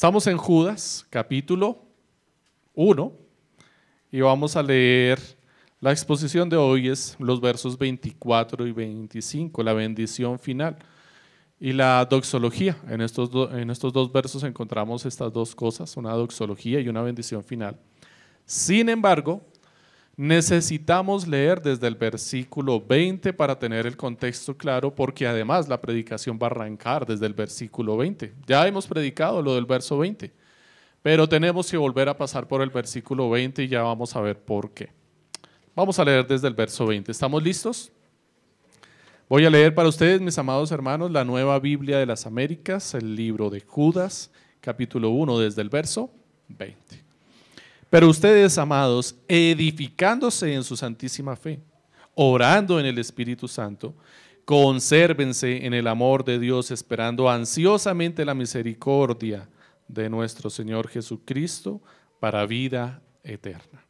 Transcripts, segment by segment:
Estamos en Judas, capítulo 1, y vamos a leer la exposición de hoy es los versos 24 y 25, la bendición final y la doxología. En estos, en estos dos versos encontramos estas dos cosas, una doxología y una bendición final. Sin embargo, necesitamos leer desde el versículo 20 para tener el contexto claro, porque además la predicación va a arrancar desde el versículo 20. Ya hemos predicado lo del verso 20, pero tenemos que volver a pasar por el versículo 20 y ya vamos a ver por qué. Vamos a leer desde el verso 20. ¿Estamos listos? Voy a leer para ustedes, mis amados hermanos, la nueva Biblia de las Américas, el libro de Judas, capítulo 1, desde el verso 20. Pero ustedes, amados, edificándose en su santísima fe, orando en el Espíritu Santo, consérvense en el amor de Dios, esperando ansiosamente la misericordia de nuestro Señor Jesucristo para vida eterna.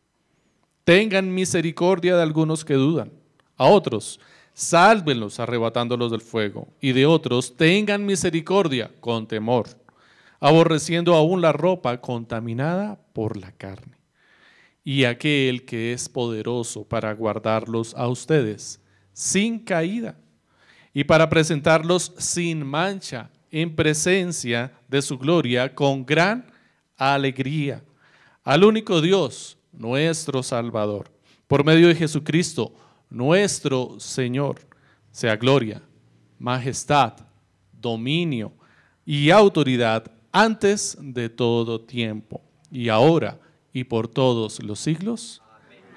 Tengan misericordia de algunos que dudan, a otros sálvenlos arrebatándolos del fuego, y de otros tengan misericordia con temor, aborreciendo aún la ropa contaminada por la carne. Y aquel que es poderoso para guardarlos a ustedes sin caída y para presentarlos sin mancha en presencia de su gloria con gran alegría. Al único Dios, nuestro Salvador, por medio de Jesucristo, nuestro Señor, sea gloria, majestad, dominio y autoridad antes de todo tiempo, y ahora y por todos los siglos.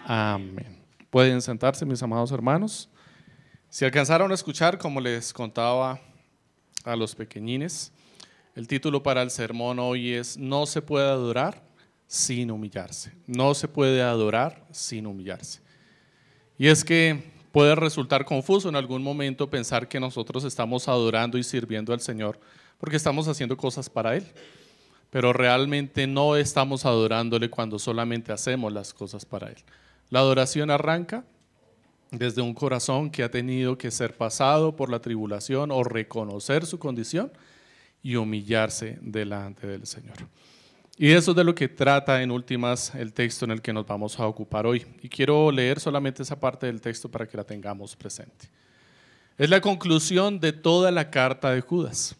Amén. Pueden sentarse, mis amados hermanos. Si alcanzaron a escuchar, como les contaba a los pequeñines, el título para el sermón hoy es No se puede adorar sin humillarse. No se puede adorar sin humillarse. Y es que puede resultar confuso en algún momento pensar que nosotros estamos adorando y sirviendo al Señor porque estamos haciendo cosas para Él. Pero realmente no estamos adorándole cuando solamente hacemos las cosas para Él. La adoración arranca desde un corazón que ha tenido que ser pasado por la tribulación o reconocer su condición y humillarse delante del Señor. Y eso es de lo que trata en últimas el texto en el que nos vamos a ocupar hoy. Y quiero leer solamente esa parte del texto para que la tengamos presente. Es la conclusión de toda la carta de Judas.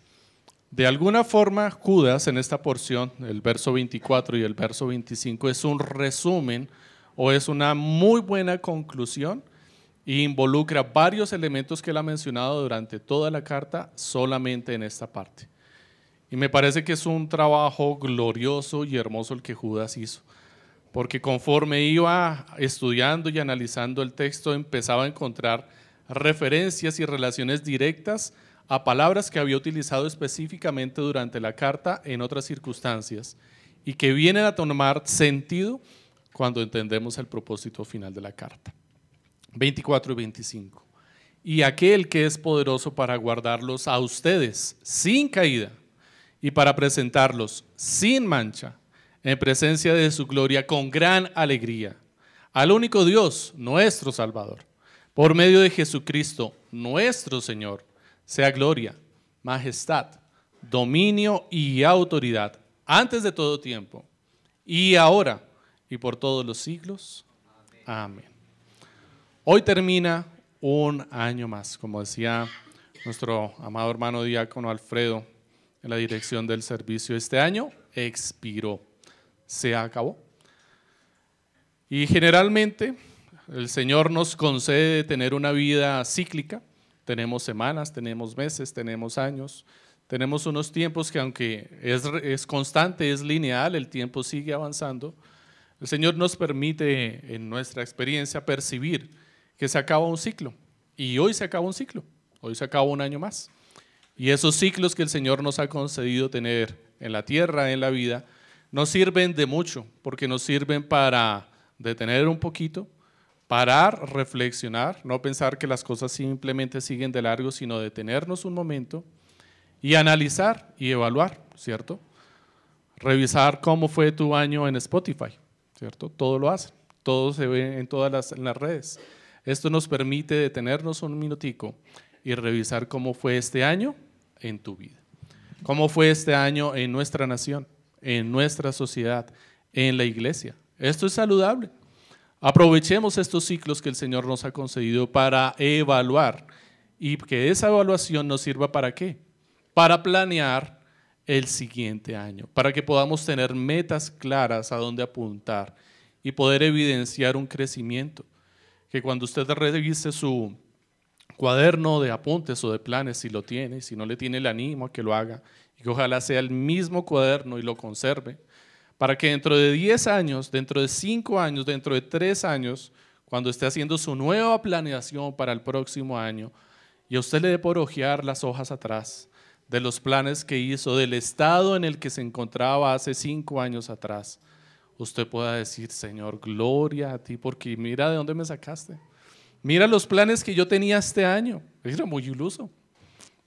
De alguna forma, Judas en esta porción, el verso 24 y el verso 25, es un resumen o es una muy buena conclusión e involucra varios elementos que él ha mencionado durante toda la carta solamente en esta parte. Y me parece que es un trabajo glorioso y hermoso el que Judas hizo, porque conforme iba estudiando y analizando el texto, empezaba a encontrar referencias y relaciones directas a palabras que había utilizado específicamente durante la carta en otras circunstancias y que vienen a tomar sentido cuando entendemos el propósito final de la carta. 24 y 25. Y aquel que es poderoso para guardarlos a ustedes sin caída y para presentarlos sin mancha en presencia de su gloria con gran alegría al único Dios, nuestro Salvador, por medio de Jesucristo, nuestro Señor, sea gloria, majestad, dominio y autoridad antes de todo tiempo y ahora y por todos los siglos. Amén. Hoy termina un año más, como decía nuestro amado hermano diácono Alfredo en la dirección del servicio este año expiró, se acabó. Y generalmente el Señor nos concede tener una vida cíclica. Tenemos semanas, tenemos meses, tenemos años, tenemos unos tiempos que aunque es, es constante, es lineal, el tiempo sigue avanzando. El Señor nos permite en nuestra experiencia percibir que se acaba un ciclo. Y hoy se acaba un ciclo, hoy se acaba un año más. Y esos ciclos que el Señor nos ha concedido tener en la tierra, en la vida, nos sirven de mucho, porque nos sirven para detener un poquito, parar, reflexionar, no pensar que las cosas simplemente siguen de largo, sino detenernos un momento y analizar y evaluar, ¿cierto? Revisar cómo fue tu año en Spotify, ¿cierto? Todo lo hace, todo se ve en todas las, en las redes. Esto nos permite detenernos un minutico y revisar cómo fue este año en tu vida. ¿Cómo fue este año en nuestra nación? en nuestra sociedad, en la iglesia. Esto es saludable. Aprovechemos estos ciclos que el Señor nos ha concedido para evaluar y que esa evaluación nos sirva para qué? Para planear el siguiente año, para que podamos tener metas claras a dónde apuntar y poder evidenciar un crecimiento. Que cuando usted revise su cuaderno de apuntes o de planes, si lo tiene, si no le tiene el ánimo a que lo haga, y que ojalá sea el mismo cuaderno y lo conserve, para que dentro de 10 años, dentro de 5 años, dentro de 3 años, cuando esté haciendo su nueva planeación para el próximo año, y a usted le dé por ojear las hojas atrás de los planes que hizo, del estado en el que se encontraba hace 5 años atrás, usted pueda decir, Señor, gloria a ti, porque mira de dónde me sacaste. Mira los planes que yo tenía este año. Era muy iluso.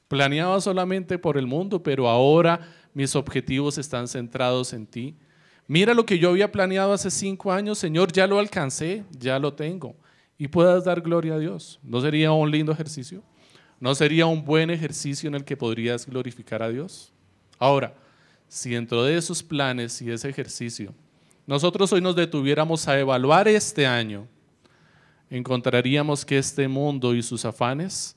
Planeaba solamente por el mundo, pero ahora mis objetivos están centrados en ti. Mira lo que yo había planeado hace cinco años, Señor, ya lo alcancé, ya lo tengo. Y puedas dar gloria a Dios. ¿No sería un lindo ejercicio? ¿No sería un buen ejercicio en el que podrías glorificar a Dios? Ahora, si dentro de esos planes y ese ejercicio, nosotros hoy nos detuviéramos a evaluar este año, encontraríamos que este mundo y sus afanes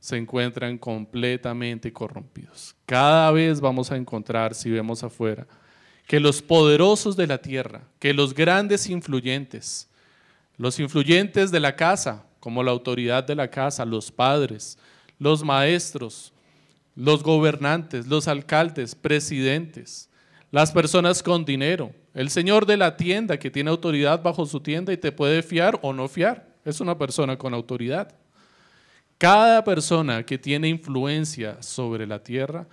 se encuentran completamente corrompidos. Cada vez vamos a encontrar, si vemos afuera, que los poderosos de la tierra, que los grandes influyentes, los influyentes de la casa, como la autoridad de la casa, los padres, los maestros, los gobernantes, los alcaldes, presidentes, las personas con dinero, el señor de la tienda que tiene autoridad bajo su tienda y te puede fiar o no fiar, es una persona con autoridad. Cada persona que tiene influencia sobre la tierra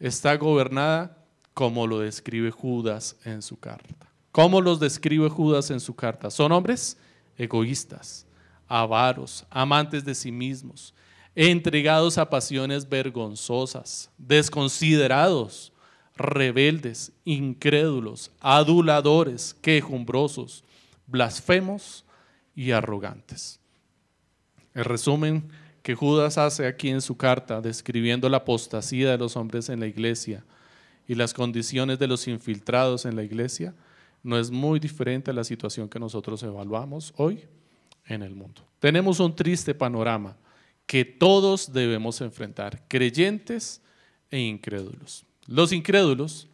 está gobernada como lo describe Judas en su carta. ¿Cómo los describe Judas en su carta? Son hombres egoístas, avaros, amantes de sí mismos, entregados a pasiones vergonzosas, desconsiderados, rebeldes, incrédulos, aduladores, quejumbrosos, blasfemos y arrogantes. El resumen que Judas hace aquí en su carta, describiendo la apostasía de los hombres en la iglesia, y las condiciones de los infiltrados en la iglesia no es muy diferente a la situación que nosotros evaluamos hoy en el mundo. Tenemos un triste panorama que todos debemos enfrentar, creyentes e incrédulos. Los incrédulos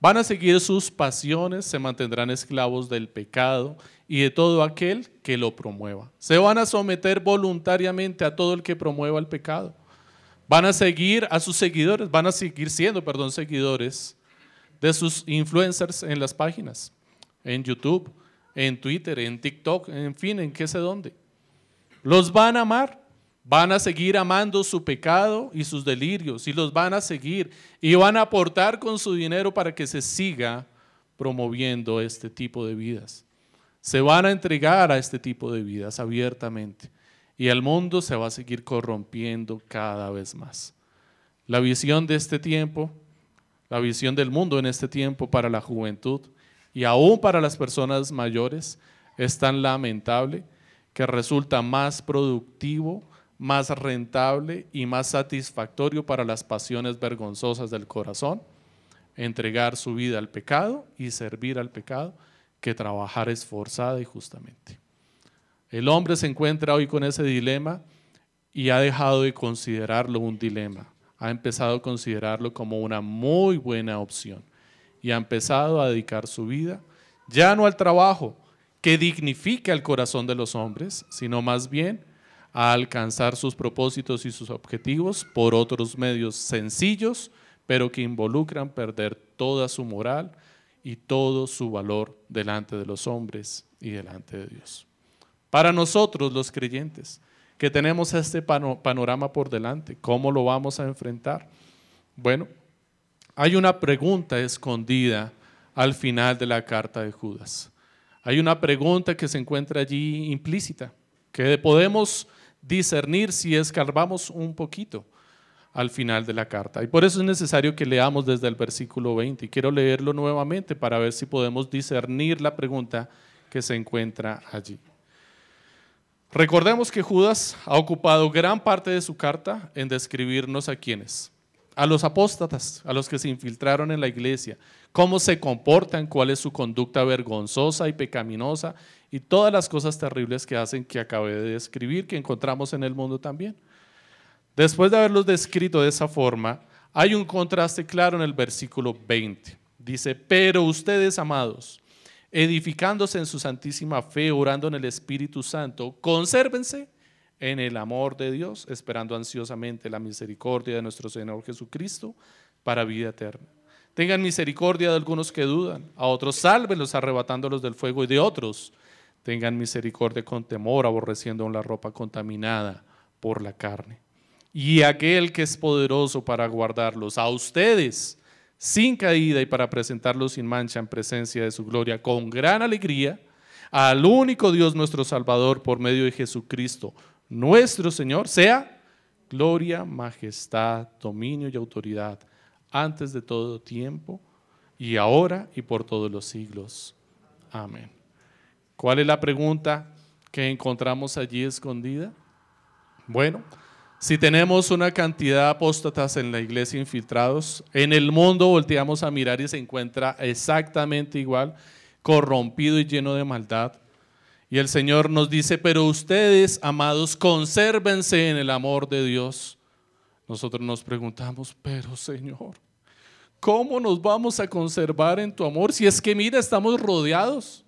van a seguir sus pasiones, se mantendrán esclavos del pecado y de todo aquel que lo promueva. Se van a someter voluntariamente a todo el que promueva el pecado. Van a seguir a sus seguidores, van a seguir siendo, perdón, seguidores de sus influencers en las páginas, en YouTube, en Twitter, en TikTok, en fin, en qué sé dónde. Los van a amar, van a seguir amando su pecado y sus delirios y los van a seguir y van a aportar con su dinero para que se siga promoviendo este tipo de vidas. Se van a entregar a este tipo de vidas abiertamente y el mundo se va a seguir corrompiendo cada vez más. La visión de este tiempo, la visión del mundo en este tiempo para la juventud y aún para las personas mayores es tan lamentable que resulta más productivo, más rentable y más satisfactorio para las pasiones vergonzosas del corazón entregar su vida al pecado y servir al pecado que trabajar esforzada y justamente. El hombre se encuentra hoy con ese dilema y ha dejado de considerarlo un dilema. Ha empezado a considerarlo como una muy buena opción y ha empezado a dedicar su vida ya no al trabajo que dignifica el corazón de los hombres, sino más bien a alcanzar sus propósitos y sus objetivos por otros medios sencillos, pero que involucran perder toda su moral y todo su valor delante de los hombres y delante de Dios. Para nosotros los creyentes, que tenemos este panorama por delante, ¿cómo lo vamos a enfrentar? Bueno, hay una pregunta escondida al final de la carta de Judas. Hay una pregunta que se encuentra allí implícita, que podemos discernir si escarbamos un poquito al final de la carta. Y por eso es necesario que leamos desde el versículo 20. Y quiero leerlo nuevamente para ver si podemos discernir la pregunta que se encuentra allí. Recordemos que Judas ha ocupado gran parte de su carta en describirnos a quienes, a los apóstatas, a los que se infiltraron en la iglesia, cómo se comportan, cuál es su conducta vergonzosa y pecaminosa y todas las cosas terribles que hacen que acabé de describir, que encontramos en el mundo también. Después de haberlos descrito de esa forma, hay un contraste claro en el versículo 20. Dice, pero ustedes, amados, edificándose en su santísima fe, orando en el Espíritu Santo, consérvense en el amor de Dios, esperando ansiosamente la misericordia de nuestro Señor Jesucristo para vida eterna. Tengan misericordia de algunos que dudan, a otros sálvenlos arrebatándolos del fuego y de otros tengan misericordia con temor, aborreciendo la ropa contaminada por la carne. Y aquel que es poderoso para guardarlos a ustedes sin caída y para presentarlos sin mancha en presencia de su gloria con gran alegría, al único Dios nuestro Salvador por medio de Jesucristo, nuestro Señor, sea gloria, majestad, dominio y autoridad antes de todo tiempo y ahora y por todos los siglos. Amén. ¿Cuál es la pregunta que encontramos allí escondida? Bueno, si tenemos una cantidad de apóstatas en la iglesia infiltrados, en el mundo volteamos a mirar y se encuentra exactamente igual, corrompido y lleno de maldad. Y el Señor nos dice, pero ustedes, amados, consérvense en el amor de Dios. Nosotros nos preguntamos, pero Señor, ¿cómo nos vamos a conservar en tu amor si es que mira, estamos rodeados?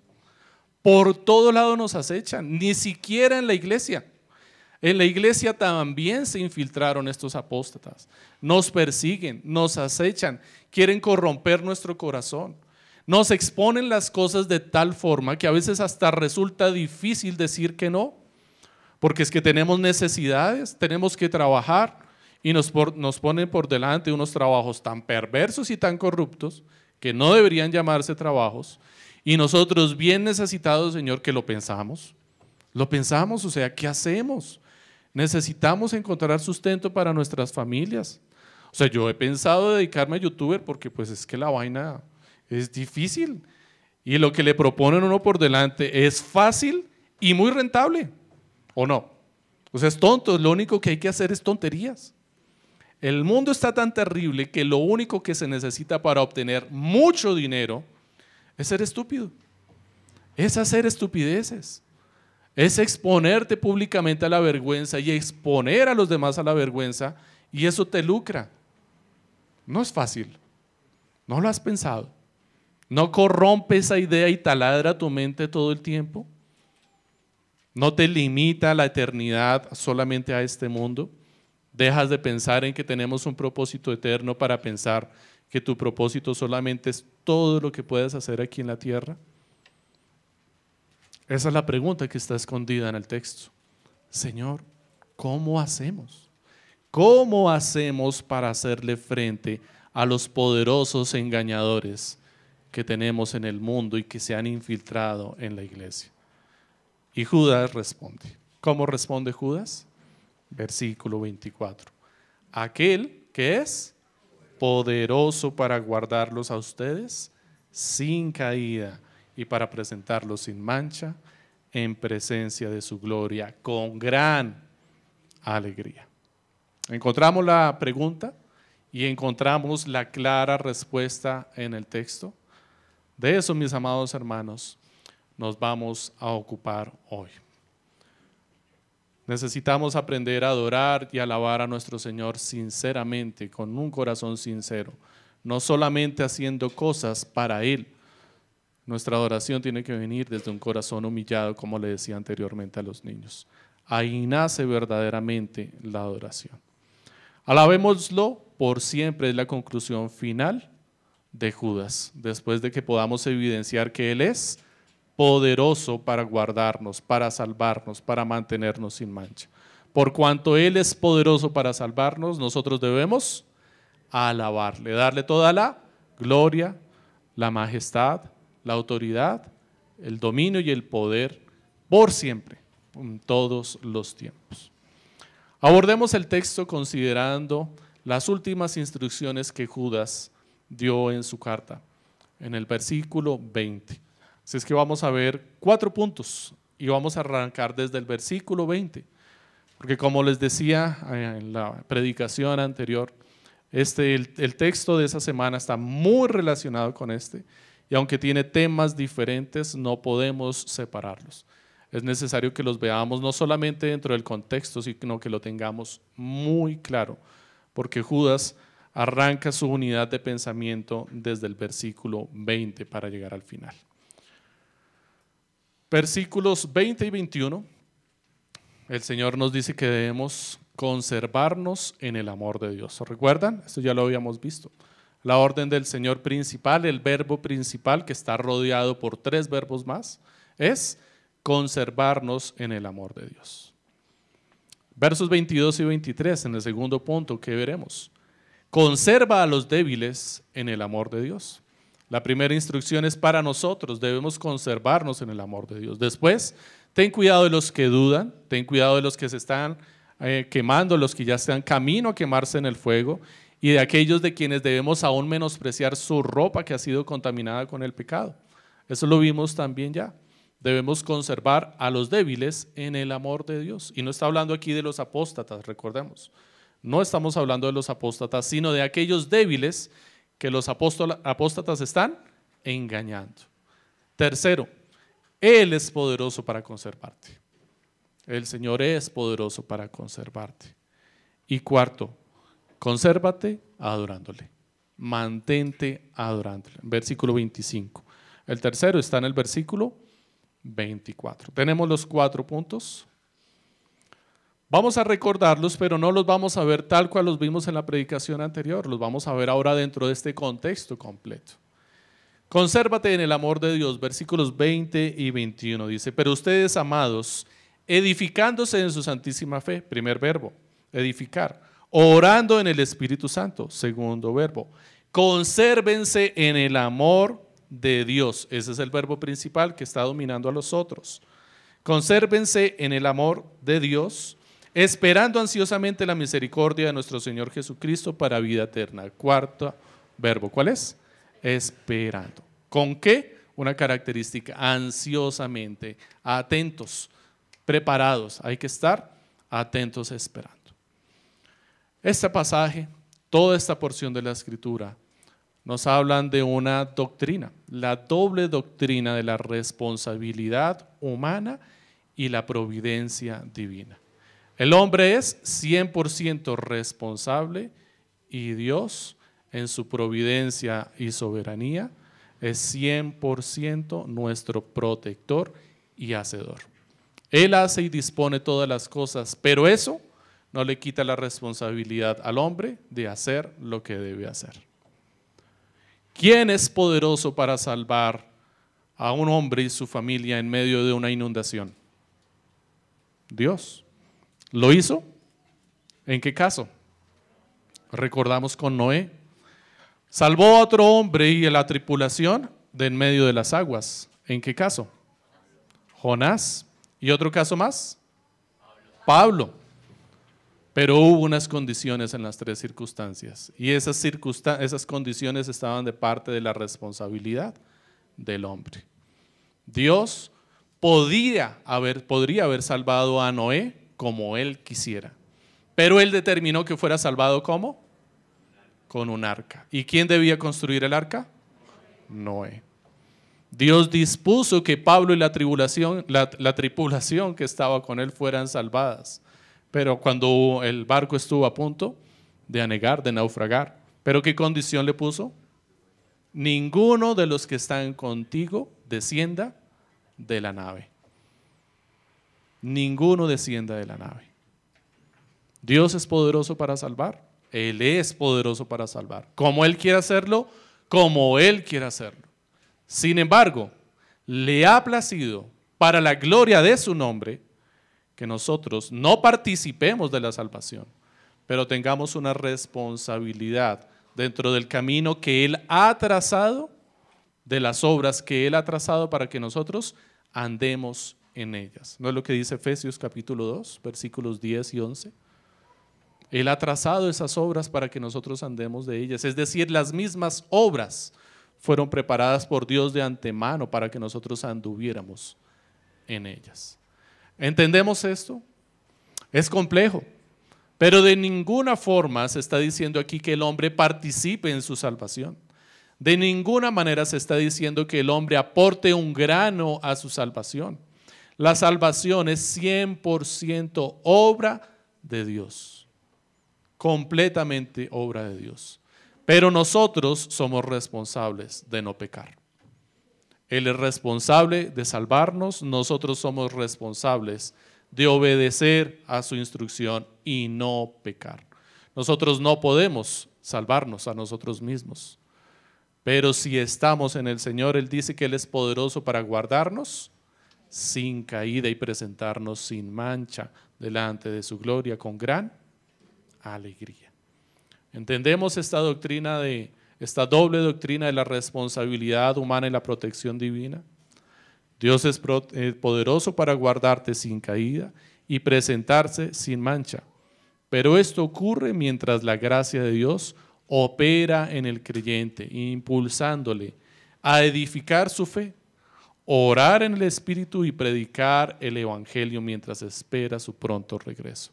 Por todo lado nos acechan, ni siquiera en la iglesia. En la iglesia también se infiltraron estos apóstatas. Nos persiguen, nos acechan, quieren corromper nuestro corazón. Nos exponen las cosas de tal forma que a veces hasta resulta difícil decir que no, porque es que tenemos necesidades, tenemos que trabajar y nos, nos ponen por delante unos trabajos tan perversos y tan corruptos que no deberían llamarse trabajos y nosotros bien necesitados, Señor, que lo pensamos. Lo pensamos, o sea, ¿qué hacemos? Necesitamos encontrar sustento para nuestras familias. O sea, yo he pensado dedicarme a youtuber porque pues es que la vaina es difícil. Y lo que le proponen uno por delante es fácil y muy rentable. ¿O no? O sea, es tonto. Lo único que hay que hacer es tonterías. El mundo está tan terrible que lo único que se necesita para obtener mucho dinero es ser estúpido. Es hacer estupideces es exponerte públicamente a la vergüenza y exponer a los demás a la vergüenza y eso te lucra. No es fácil. ¿No lo has pensado? ¿No corrompe esa idea y taladra tu mente todo el tiempo? ¿No te limita la eternidad solamente a este mundo? ¿Dejas de pensar en que tenemos un propósito eterno para pensar que tu propósito solamente es todo lo que puedes hacer aquí en la tierra? Esa es la pregunta que está escondida en el texto. Señor, ¿cómo hacemos? ¿Cómo hacemos para hacerle frente a los poderosos engañadores que tenemos en el mundo y que se han infiltrado en la iglesia? Y Judas responde. ¿Cómo responde Judas? Versículo 24. Aquel que es poderoso para guardarlos a ustedes sin caída y para presentarlo sin mancha en presencia de su gloria con gran alegría. Encontramos la pregunta y encontramos la clara respuesta en el texto. De eso, mis amados hermanos, nos vamos a ocupar hoy. Necesitamos aprender a adorar y alabar a nuestro Señor sinceramente, con un corazón sincero, no solamente haciendo cosas para Él, nuestra adoración tiene que venir desde un corazón humillado, como le decía anteriormente a los niños. Ahí nace verdaderamente la adoración. Alabémoslo por siempre, es la conclusión final de Judas, después de que podamos evidenciar que Él es poderoso para guardarnos, para salvarnos, para mantenernos sin mancha. Por cuanto Él es poderoso para salvarnos, nosotros debemos alabarle, darle toda la gloria, la majestad, la autoridad, el dominio y el poder por siempre, en todos los tiempos. Abordemos el texto considerando las últimas instrucciones que Judas dio en su carta, en el versículo 20. Así es que vamos a ver cuatro puntos y vamos a arrancar desde el versículo 20, porque como les decía eh, en la predicación anterior, Este, el, el texto de esa semana está muy relacionado con este y aunque tiene temas diferentes, no podemos separarlos. Es necesario que los veamos no solamente dentro del contexto, sino que lo tengamos muy claro, porque Judas arranca su unidad de pensamiento desde el versículo 20 para llegar al final. Versículos 20 y 21, el Señor nos dice que debemos conservarnos en el amor de Dios. ¿Recuerdan? Esto ya lo habíamos visto. La orden del Señor principal, el verbo principal que está rodeado por tres verbos más, es conservarnos en el amor de Dios. Versos 22 y 23 en el segundo punto que veremos. Conserva a los débiles en el amor de Dios. La primera instrucción es para nosotros, debemos conservarnos en el amor de Dios. Después, ten cuidado de los que dudan, ten cuidado de los que se están eh, quemando, los que ya están camino a quemarse en el fuego y de aquellos de quienes debemos aún menospreciar su ropa que ha sido contaminada con el pecado. Eso lo vimos también ya. Debemos conservar a los débiles en el amor de Dios. Y no está hablando aquí de los apóstatas, recordemos. No estamos hablando de los apóstatas, sino de aquellos débiles que los apóstatas están engañando. Tercero, Él es poderoso para conservarte. El Señor es poderoso para conservarte. Y cuarto, Consérvate adorándole. Mantente adorándole. Versículo 25. El tercero está en el versículo 24. Tenemos los cuatro puntos. Vamos a recordarlos, pero no los vamos a ver tal cual los vimos en la predicación anterior. Los vamos a ver ahora dentro de este contexto completo. Consérvate en el amor de Dios, versículos 20 y 21. Dice, pero ustedes, amados, edificándose en su santísima fe, primer verbo, edificar orando en el Espíritu Santo, segundo verbo. Consérvense en el amor de Dios. Ese es el verbo principal que está dominando a los otros. Consérvense en el amor de Dios, esperando ansiosamente la misericordia de nuestro Señor Jesucristo para vida eterna. Cuarto verbo, ¿cuál es? Esperando. ¿Con qué? Una característica, ansiosamente, atentos, preparados. Hay que estar atentos esperando. Este pasaje, toda esta porción de la escritura, nos hablan de una doctrina, la doble doctrina de la responsabilidad humana y la providencia divina. El hombre es 100% responsable y Dios en su providencia y soberanía es 100% nuestro protector y hacedor. Él hace y dispone todas las cosas, pero eso no le quita la responsabilidad al hombre de hacer lo que debe hacer. ¿Quién es poderoso para salvar a un hombre y su familia en medio de una inundación? Dios. ¿Lo hizo? ¿En qué caso? Recordamos con Noé. Salvó a otro hombre y a la tripulación de en medio de las aguas. ¿En qué caso? Jonás. ¿Y otro caso más? Pablo. Pero hubo unas condiciones en las tres circunstancias y esas, esas condiciones estaban de parte de la responsabilidad del hombre. Dios podía haber, podría haber salvado a Noé como él quisiera, pero él determinó que fuera salvado como con un arca. ¿Y quién debía construir el arca? Noé. Dios dispuso que Pablo y la, la tripulación que estaba con él fueran salvadas. Pero cuando el barco estuvo a punto de anegar, de naufragar, ¿pero qué condición le puso? Ninguno de los que están contigo descienda de la nave. Ninguno descienda de la nave. Dios es poderoso para salvar. Él es poderoso para salvar. Como Él quiere hacerlo, como Él quiere hacerlo. Sin embargo, le ha placido para la gloria de su nombre que nosotros no participemos de la salvación, pero tengamos una responsabilidad dentro del camino que Él ha trazado, de las obras que Él ha trazado para que nosotros andemos en ellas. ¿No es lo que dice Efesios capítulo 2, versículos 10 y 11? Él ha trazado esas obras para que nosotros andemos de ellas. Es decir, las mismas obras fueron preparadas por Dios de antemano para que nosotros anduviéramos en ellas. ¿Entendemos esto? Es complejo, Pero de ninguna forma se está diciendo aquí que el hombre participe en su salvación. De ninguna manera se está diciendo que el hombre aporte un grano a su salvación. La salvación es 100% obra de Dios. Completamente obra de Dios. Pero nosotros somos responsables de no pecar. Él es responsable de salvarnos, nosotros somos responsables de obedecer a su instrucción y no pecar. Nosotros no podemos salvarnos a nosotros mismos. Pero si estamos en el Señor, Él dice que Él es poderoso para guardarnos sin caída y presentarnos sin mancha delante de su gloria con gran alegría. Entendemos esta doctrina de esta doble doctrina de la responsabilidad humana y la protección divina. Dios es eh, poderoso para guardarte sin caída y presentarse sin mancha. Pero esto ocurre mientras la gracia de Dios opera en el creyente, impulsándole a edificar su fe, orar en el Espíritu y predicar el Evangelio mientras espera su pronto regreso.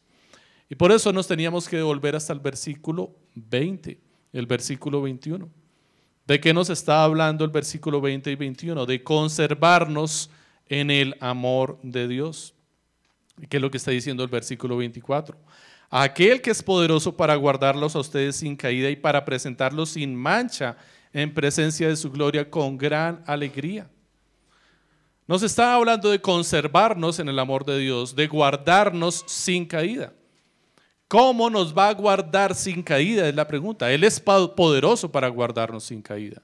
Y por eso nos teníamos que devolver hasta el versículo 20, el versículo 21. ¿De qué nos está hablando el versículo 20 y 21? De conservarnos en el amor de Dios. ¿Qué es lo que está diciendo el versículo 24? aquel que es poderoso para guardarlos a ustedes sin caída y para presentarlos sin mancha en presencia de su gloria con gran alegría. Nos está hablando de conservarnos en el amor de Dios, de guardarnos sin caída. ¿Cómo nos va a guardar sin caída? Es la pregunta. Él es poderoso para guardarnos sin caída.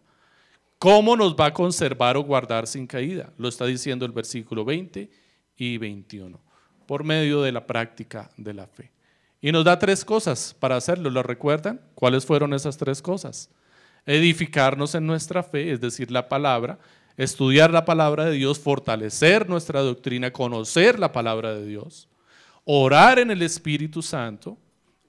¿Cómo nos va a conservar o guardar sin caída? Lo está diciendo el versículo 20 y 21, por medio de la práctica de la fe. Y nos da tres cosas para hacerlo. ¿Lo recuerdan? ¿Cuáles fueron esas tres cosas? Edificarnos en nuestra fe, es decir, la palabra, estudiar la palabra de Dios, fortalecer nuestra doctrina, conocer la palabra de Dios, orar en el Espíritu Santo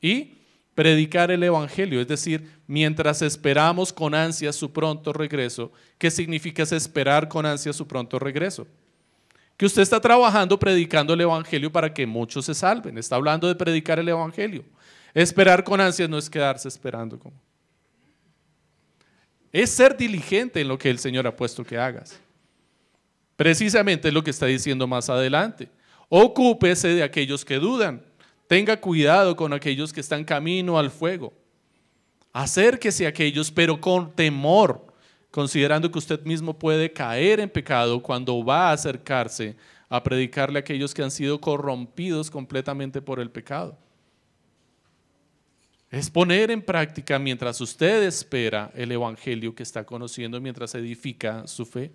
y predicar el Evangelio, es decir, mientras esperamos con ansia su pronto regreso. ¿Qué significa esperar con ansia su pronto regreso? que usted está trabajando predicando el Evangelio para que muchos se salven. Está hablando de predicar el Evangelio. Esperar con ansias no es quedarse esperando. Es ser diligente en lo que el Señor ha puesto que hagas. Precisamente es lo que está diciendo más adelante. Ocúpese de aquellos que dudan. Tenga cuidado con aquellos que están camino al fuego. Acérquese a aquellos, pero con temor considerando que usted mismo puede caer en pecado cuando va a acercarse a predicarle a aquellos que han sido corrompidos completamente por el pecado. Es poner en práctica mientras usted espera el Evangelio que está conociendo, mientras edifica su fe.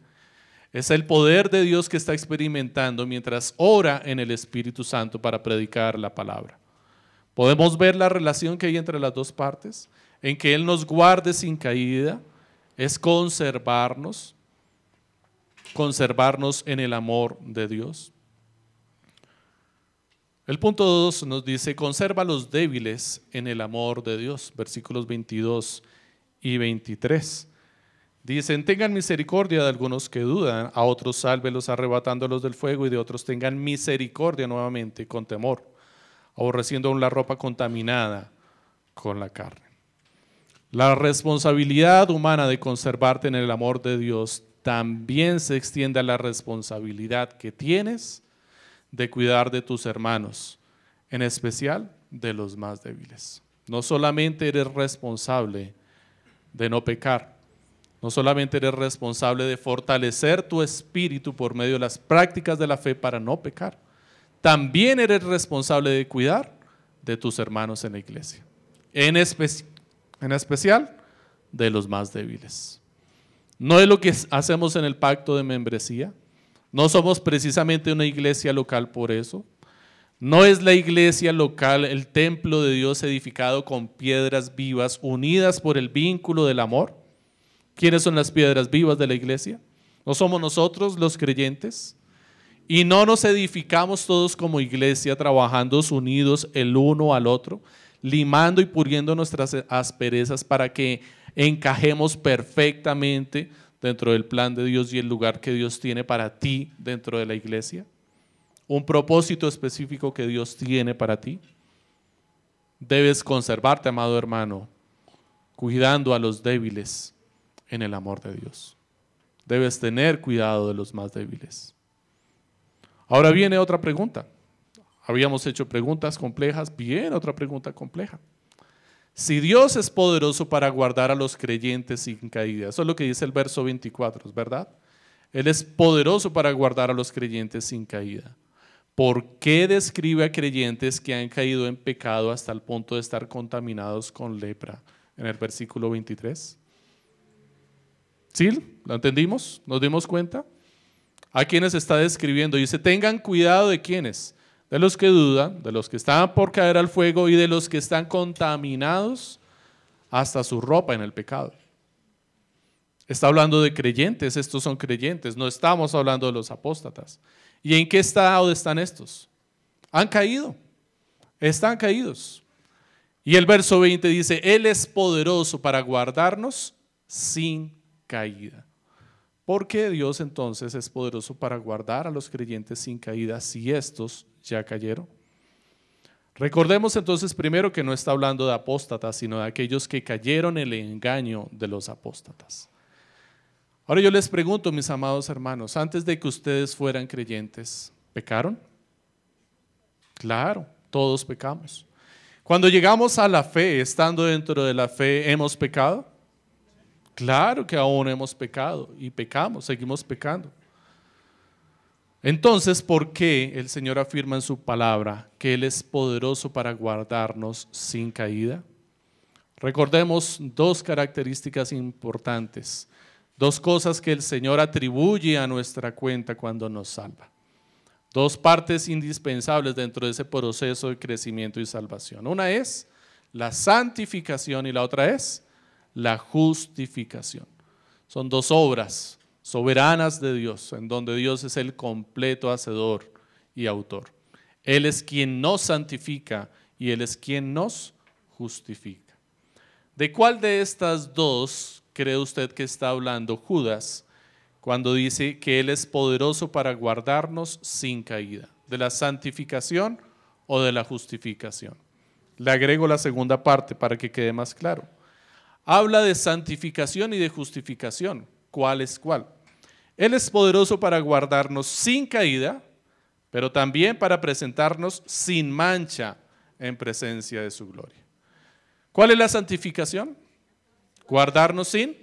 Es el poder de Dios que está experimentando mientras ora en el Espíritu Santo para predicar la palabra. Podemos ver la relación que hay entre las dos partes, en que Él nos guarde sin caída, es conservarnos, conservarnos en el amor de Dios. El punto 2 nos dice, conserva a los débiles en el amor de Dios, versículos 22 y 23. Dicen, tengan misericordia de algunos que dudan, a otros sálvelos arrebatándolos del fuego y de otros tengan misericordia nuevamente con temor, aborreciendo aún la ropa contaminada con la carne. La responsabilidad humana de conservarte en el amor de Dios también se extiende a la responsabilidad que tienes de cuidar de tus hermanos, en especial de los más débiles. No solamente eres responsable de no pecar, no solamente eres responsable de fortalecer tu espíritu por medio de las prácticas de la fe para no pecar, también eres responsable de cuidar de tus hermanos en la iglesia. En, especial en especial de los más débiles. No es lo que hacemos en el pacto de membresía. No somos precisamente una iglesia local por eso. No es la iglesia local el templo de Dios edificado con piedras vivas unidas por el vínculo del amor. ¿Quiénes son las piedras vivas de la iglesia? ¿No somos nosotros los creyentes? Y no nos edificamos todos como iglesia trabajando unidos el uno al otro, limando y puliendo nuestras asperezas para que encajemos perfectamente dentro del plan de Dios y el lugar que Dios tiene para ti dentro de la iglesia? ¿Un propósito específico que Dios tiene para ti? Debes conservarte, amado hermano, cuidando a los débiles en el amor de Dios. Debes tener cuidado de los más débiles. Ahora viene otra pregunta. Habíamos hecho preguntas complejas, viene otra pregunta compleja. Si Dios es poderoso para guardar a los creyentes sin caída, eso es lo que dice el verso 24, ¿es verdad? Él es poderoso para guardar a los creyentes sin caída. ¿Por qué describe a creyentes que han caído en pecado hasta el punto de estar contaminados con lepra en el versículo 23? ¿Sí? ¿Lo entendimos? ¿Nos dimos cuenta? A quienes está describiendo. Dice, tengan cuidado de quienes de los que dudan, de los que están por caer al fuego y de los que están contaminados hasta su ropa en el pecado. Está hablando de creyentes, estos son creyentes, no estamos hablando de los apóstatas. ¿Y en qué estado están estos? Han caído, están caídos. Y el verso 20 dice, Él es poderoso para guardarnos sin caída. ¿Por qué Dios entonces es poderoso para guardar a los creyentes sin caída si estos ya cayeron. Recordemos entonces primero que no está hablando de apóstatas, sino de aquellos que cayeron en el engaño de los apóstatas. Ahora yo les pregunto, mis amados hermanos, antes de que ustedes fueran creyentes, ¿pecaron? Claro, todos pecamos. Cuando llegamos a la fe, estando dentro de la fe, ¿hemos pecado? Claro que aún hemos pecado y pecamos, seguimos pecando. Entonces, ¿por qué el Señor afirma en su palabra que Él es poderoso para guardarnos sin caída? Recordemos dos características importantes, dos cosas que el Señor atribuye a nuestra cuenta cuando nos salva. Dos partes indispensables dentro de ese proceso de crecimiento y salvación. Una es la santificación y la otra es la justificación. Son dos obras soberanas de Dios, en donde Dios es el completo hacedor y autor. Él es quien nos santifica y Él es quien nos justifica. ¿De cuál de estas dos cree usted que está hablando Judas cuando dice que Él es poderoso para guardarnos sin caída? ¿De la santificación o de la justificación? Le agrego la segunda parte para que quede más claro. Habla de santificación y de justificación cuál es cuál. Él es poderoso para guardarnos sin caída, pero también para presentarnos sin mancha en presencia de su gloria. ¿Cuál es la santificación? Guardarnos sin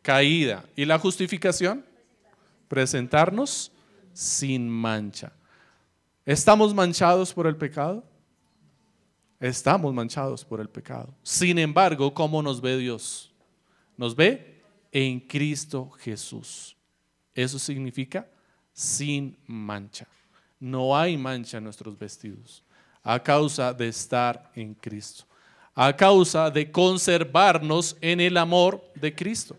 caída. ¿Y la justificación? Presentarnos sin mancha. ¿Estamos manchados por el pecado? Estamos manchados por el pecado. Sin embargo, ¿cómo nos ve Dios? Nos ve en Cristo Jesús. Eso significa sin mancha. No hay mancha en nuestros vestidos a causa de estar en Cristo, a causa de conservarnos en el amor de Cristo.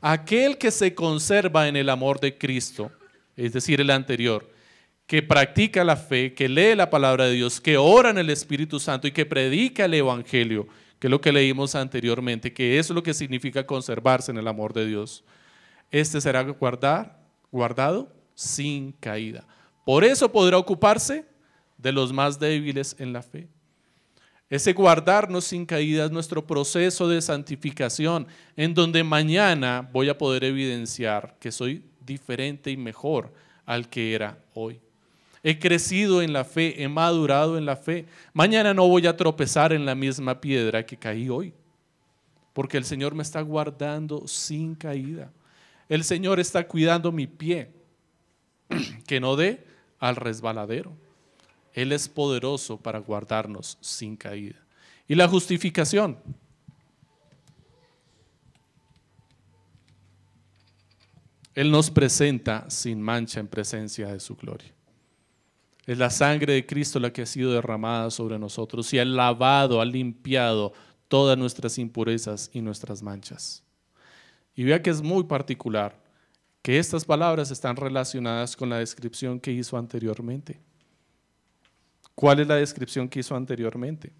Aquel que se conserva en el amor de Cristo, es decir, el anterior, que practica la fe, que lee la palabra de Dios, que ora en el Espíritu Santo y que predica el Evangelio, que es lo que leímos anteriormente, que es lo que significa conservarse en el amor de Dios. Este será guardar, guardado sin caída. Por eso podrá ocuparse de los más débiles en la fe. Ese guardarnos sin caída es nuestro proceso de santificación, en donde mañana voy a poder evidenciar que soy diferente y mejor al que era hoy he crecido en la fe, he madurado en la fe. Mañana no voy a tropezar en la misma piedra que caí hoy, porque el Señor me está guardando sin caída. El Señor está cuidando mi pie, que no dé al resbaladero. Él es poderoso para guardarnos sin caída. Y la justificación. Él nos presenta sin mancha en presencia de su gloria. Es la sangre de Cristo la que ha sido derramada sobre nosotros y ha lavado, ha limpiado todas nuestras impurezas y nuestras manchas. Y vea que es muy particular que estas palabras están relacionadas con la descripción que hizo anteriormente. ¿Cuál es la descripción que hizo anteriormente?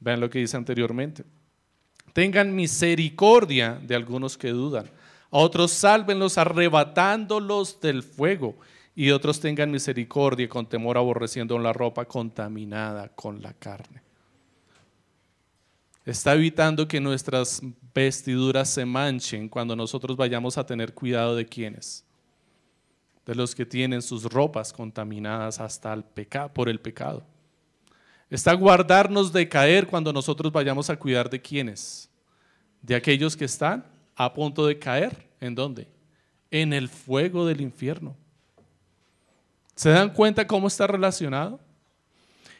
Vean lo que dice anteriormente. Tengan misericordia de algunos que dudan. A otros sálvenlos arrebatándolos del fuego y otros tengan misericordia con temor aborreciendo la ropa contaminada con la carne. Está evitando que nuestras vestiduras se manchen cuando nosotros vayamos a tener cuidado de quienes. De los que tienen sus ropas contaminadas hasta el pecado, por el pecado. Está guardarnos de caer cuando nosotros vayamos a cuidar de quienes. De aquellos que están a punto de caer. ¿En dónde? En el fuego del infierno. ¿Se dan cuenta cómo está relacionado?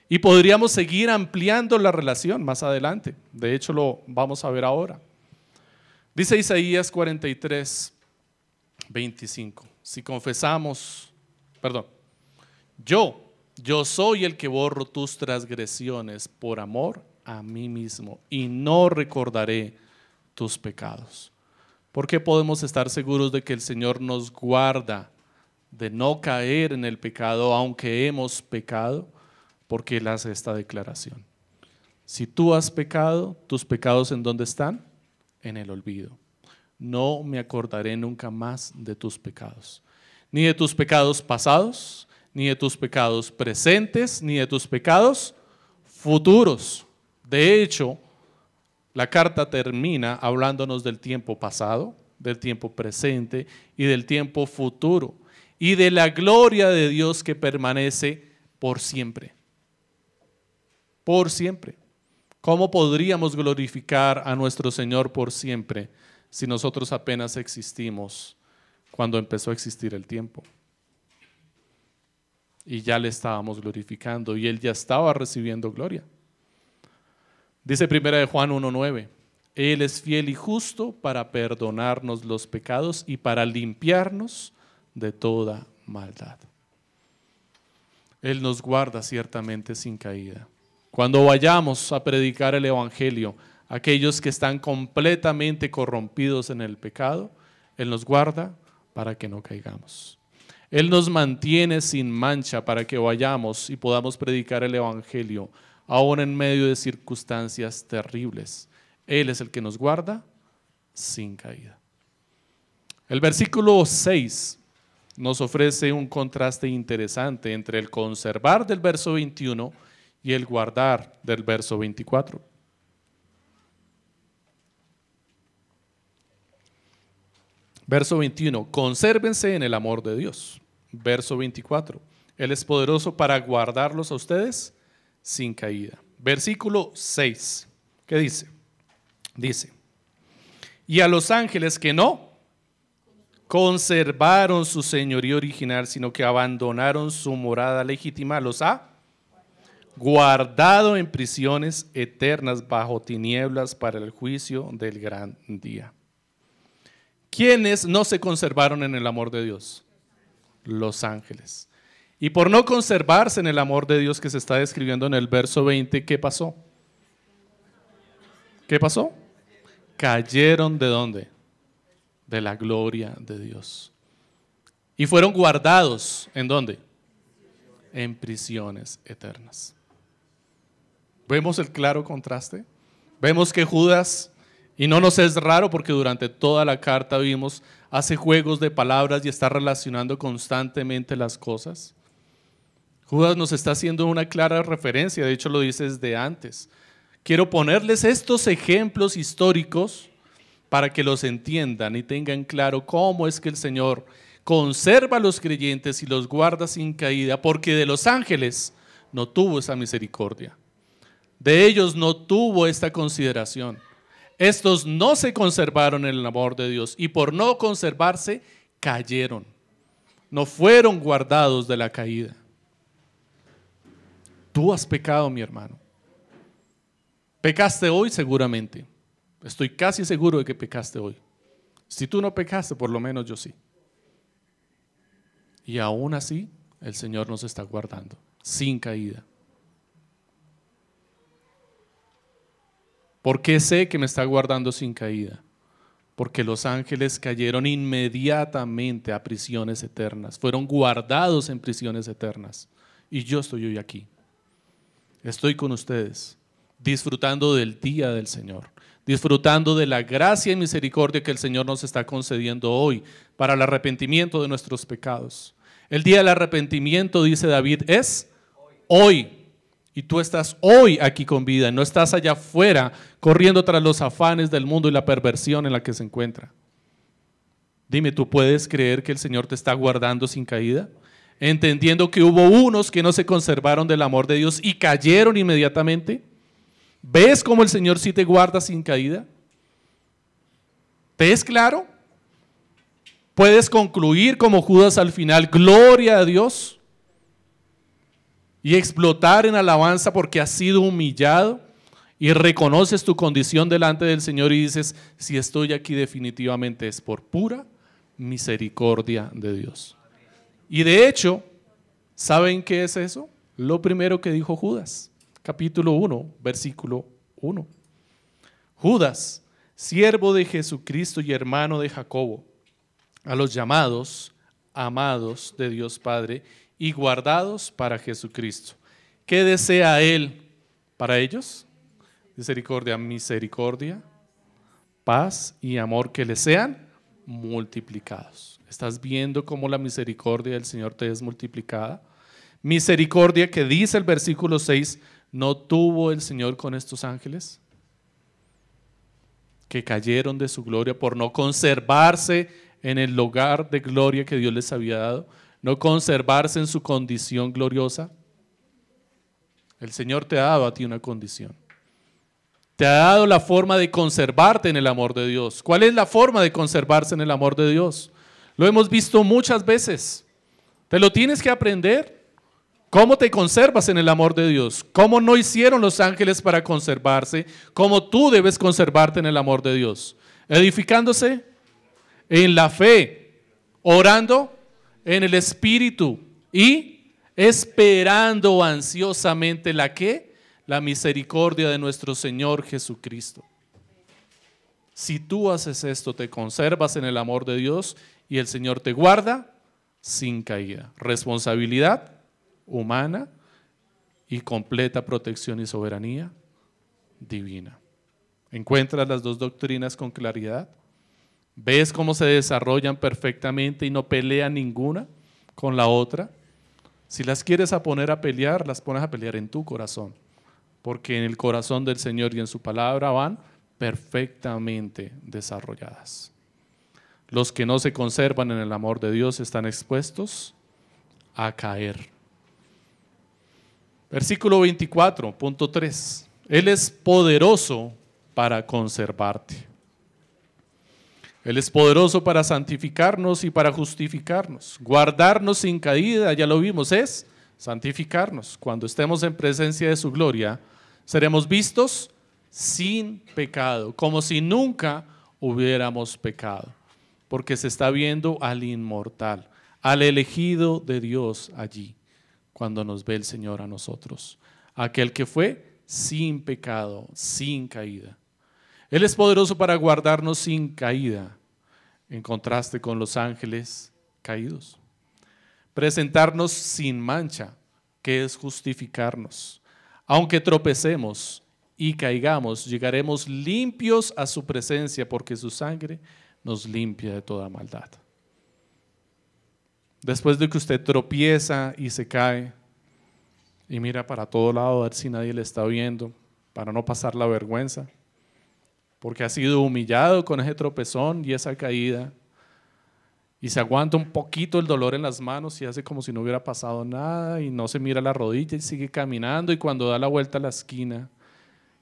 Y podríamos seguir ampliando la relación más adelante. De hecho, lo vamos a ver ahora. Dice Isaías 43, 25. Si confesamos, perdón, yo, yo soy el que borro tus transgresiones por amor a mí mismo y no recordaré tus pecados. ¿Por qué podemos estar seguros de que el Señor nos guarda de no caer en el pecado aunque hemos pecado? porque Él hace esta declaración. Si tú has pecado, tus pecados en dónde están? En el olvido. No me acordaré nunca más de tus pecados. Ni de tus pecados pasados, ni de tus pecados presentes, ni de tus pecados futuros. De hecho, la carta termina hablándonos del tiempo pasado, del tiempo presente y del tiempo futuro, y de la gloria de Dios que permanece por siempre por siempre. ¿Cómo podríamos glorificar a nuestro Señor por siempre si nosotros apenas existimos cuando empezó a existir el tiempo? Y ya le estábamos glorificando y Él ya estaba recibiendo gloria. Dice primera de Juan 1.9, Él es fiel y justo para perdonarnos los pecados y para limpiarnos de toda maldad. Él nos guarda ciertamente sin caída. Cuando vayamos a predicar el Evangelio, aquellos que están completamente corrompidos en el pecado, Él nos guarda para que no caigamos. Él nos mantiene sin mancha para que vayamos y podamos predicar el Evangelio, aún en medio de circunstancias terribles. Él es el que nos guarda sin caída. El versículo 6 nos ofrece un contraste interesante entre el conservar del verso 21 y el guardar del verso 24. Verso 21, consérvense en el amor de Dios. Verso 24, Él es poderoso para guardarlos a ustedes sin caída. Versículo 6, ¿qué dice? Dice, y a los ángeles que no conservaron su señoría original, sino que abandonaron su morada legítima, los ha guardado en prisiones eternas bajo tinieblas para el juicio del gran día. ¿Quiénes no se conservaron en el amor de Dios? Los ángeles. Y por no conservarse en el amor de Dios que se está describiendo en el verso 20, ¿qué pasó? ¿Qué pasó? Cayeron de dónde? De la gloria de Dios. Y fueron guardados en dónde? En prisiones eternas. Vemos el claro contraste. Vemos que Judas, y no nos es raro porque durante toda la carta vimos, hace juegos de palabras y está relacionando constantemente las cosas. Judas nos está haciendo una clara referencia, de hecho lo dice desde antes. Quiero ponerles estos ejemplos históricos para que los entiendan y tengan claro cómo es que el Señor conserva a los creyentes y los guarda sin caída, porque de los ángeles no tuvo esa misericordia. De ellos no tuvo esta consideración. Estos no se conservaron en el amor de Dios y por no conservarse cayeron. No fueron guardados de la caída. Tú has pecado, mi hermano. Pecaste hoy seguramente. Estoy casi seguro de que pecaste hoy. Si tú no pecaste, por lo menos yo sí. Y aún así, el Señor nos está guardando, sin caída. ¿Por qué sé que me está guardando sin caída? Porque los ángeles cayeron inmediatamente a prisiones eternas, fueron guardados en prisiones eternas. Y yo estoy hoy aquí. Estoy con ustedes, disfrutando del día del Señor, disfrutando de la gracia y misericordia que el Señor nos está concediendo hoy para el arrepentimiento de nuestros pecados. El día del arrepentimiento, dice David, es hoy. Y tú estás hoy aquí con vida, no estás allá afuera corriendo tras los afanes del mundo y la perversión en la que se encuentra. Dime, ¿tú puedes creer que el Señor te está guardando sin caída? Entendiendo que hubo unos que no se conservaron del amor de Dios y cayeron inmediatamente. ¿Ves cómo el Señor sí te guarda sin caída? ¿Te es claro? Puedes concluir como Judas al final, gloria a Dios, y explotar en alabanza porque has sido humillado y reconoces tu condición delante del Señor y dices, si estoy aquí definitivamente es por pura misericordia de Dios. Y de hecho, ¿saben qué es eso? Lo primero que dijo Judas, capítulo 1, versículo 1. Judas, siervo de Jesucristo y hermano de Jacobo, a los llamados, amados de Dios Padre y guardados para Jesucristo. ¿Qué desea Él para ellos? Misericordia, misericordia, paz y amor que le sean multiplicados. ¿Estás viendo cómo la misericordia del Señor te es multiplicada? Misericordia que dice el versículo 6, ¿no tuvo el Señor con estos ángeles? Que cayeron de su gloria por no conservarse en el lugar de gloria que Dios les había dado, no conservarse en su condición gloriosa. El Señor te ha dado a ti una condición. Te ha dado la forma de conservarte en el amor de Dios. ¿Cuál es la forma de conservarse en el amor de Dios? Lo hemos visto muchas veces. Te lo tienes que aprender. ¿Cómo te conservas en el amor de Dios? ¿Cómo no hicieron los ángeles para conservarse? ¿Cómo tú debes conservarte en el amor de Dios? Edificándose en la fe, orando en el Espíritu y esperando ansiosamente la que? la misericordia de nuestro Señor Jesucristo. Si tú haces esto, te conservas en el amor de Dios y el Señor te guarda sin caída. Responsabilidad humana y completa protección y soberanía divina. ¿Encuentras las dos doctrinas con claridad? ¿Ves cómo se desarrollan perfectamente y no pelean ninguna con la otra? Si las quieres a poner a pelear, las pones a pelear en tu corazón porque en el corazón del Señor y en su palabra van perfectamente desarrolladas. Los que no se conservan en el amor de Dios están expuestos a caer. Versículo 24, punto 3. Él es poderoso para conservarte. Él es poderoso para santificarnos y para justificarnos. Guardarnos sin caída, ya lo vimos, es santificarnos. Cuando estemos en presencia de su gloria, seremos vistos sin pecado, como si nunca hubiéramos pecado, porque se está viendo al inmortal, al elegido de Dios allí, cuando nos ve el Señor a nosotros, aquel que fue sin pecado, sin caída. Él es poderoso para guardarnos sin caída, en contraste con los ángeles caídos. Presentarnos sin mancha, que es justificarnos aunque tropecemos y caigamos, llegaremos limpios a su presencia porque su sangre nos limpia de toda maldad. Después de que usted tropieza y se cae y mira para todo lado a ver si nadie le está viendo, para no pasar la vergüenza, porque ha sido humillado con ese tropezón y esa caída, y se aguanta un poquito el dolor en las manos y hace como si no hubiera pasado nada y no se mira la rodilla y sigue caminando y cuando da la vuelta a la esquina,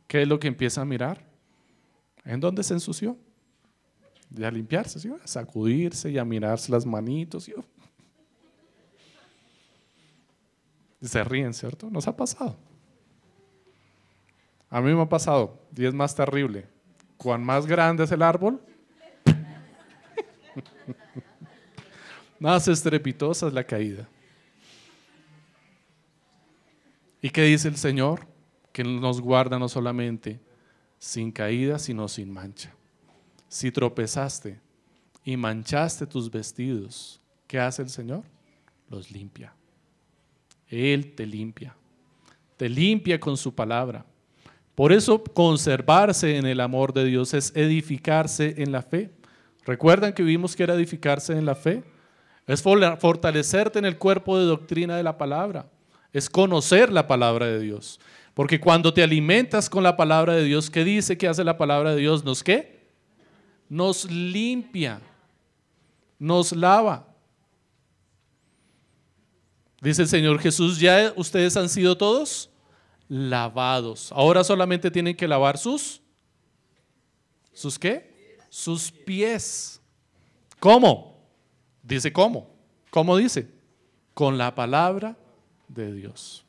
¿qué es lo que empieza a mirar? ¿En dónde se ensució? Y a limpiarse, a sacudirse y a mirarse las manitos. Se ríen, ¿cierto? Nos ha pasado. A mí me ha pasado y es más terrible. Cuan más grande es el árbol, Más estrepitosa es la caída. ¿Y qué dice el Señor? Que nos guarda no solamente sin caída, sino sin mancha. Si tropezaste y manchaste tus vestidos, ¿qué hace el Señor? Los limpia. Él te limpia. Te limpia con su palabra. Por eso conservarse en el amor de Dios es edificarse en la fe. ¿Recuerdan que vimos que era edificarse en la fe? Es fortalecerte en el cuerpo de doctrina de la palabra. es conocer la palabra de Dios. Porque cuando te alimentas con la palabra de Dios, ¿qué dice que hace la palabra de Dios? ¿Nos qué? Nos limpia, nos lava. Dice el Señor Jesús, ya ustedes han sido todos lavados. Ahora solamente tienen que lavar sus sus qué? Sus pies. ¿Cómo? Dice cómo. ¿Cómo dice? Con la palabra de Dios.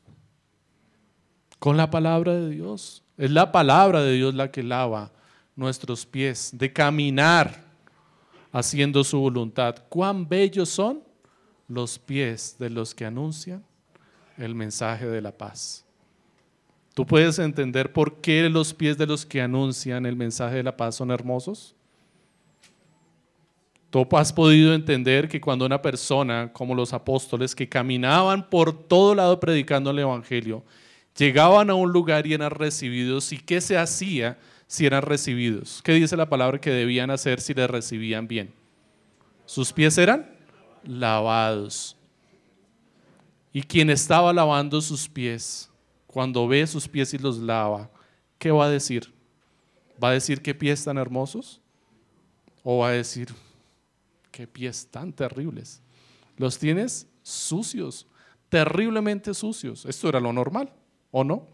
Con la palabra de Dios. Es la palabra de Dios la que lava nuestros pies, de caminar haciendo su voluntad. Cuán bellos son los pies de los que anuncian el mensaje de la paz. ¿Tú puedes entender por qué los pies de los que anuncian el mensaje de la paz son hermosos? Tú has podido entender que cuando una persona, como los apóstoles, que caminaban por todo lado predicando el Evangelio, llegaban a un lugar y eran recibidos, ¿y qué se hacía si eran recibidos? ¿Qué dice la palabra que debían hacer si les recibían bien? Sus pies eran lavados. Y quien estaba lavando sus pies, cuando ve sus pies y los lava, ¿qué va a decir? ¿Va a decir qué pies tan hermosos? ¿O va a decir, qué pies tan terribles. Los tienes sucios, terriblemente sucios. Esto era lo normal, ¿o no?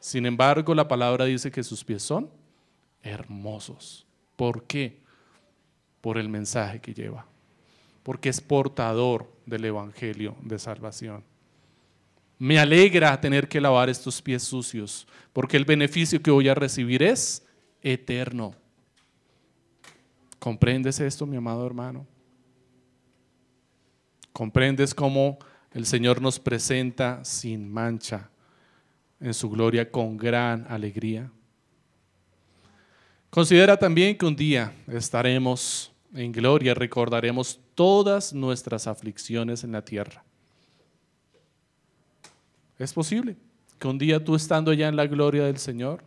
Sin embargo, la palabra dice que sus pies son hermosos. ¿Por qué? Por el mensaje que lleva. Porque es portador del Evangelio de salvación. Me alegra tener que lavar estos pies sucios, porque el beneficio que voy a recibir es eterno. ¿Comprendes esto, mi amado hermano? ¿Comprendes cómo el Señor nos presenta sin mancha en su gloria con gran alegría? Considera también que un día estaremos en gloria, recordaremos todas nuestras aflicciones en la tierra. Es posible que un día tú estando ya en la gloria del Señor,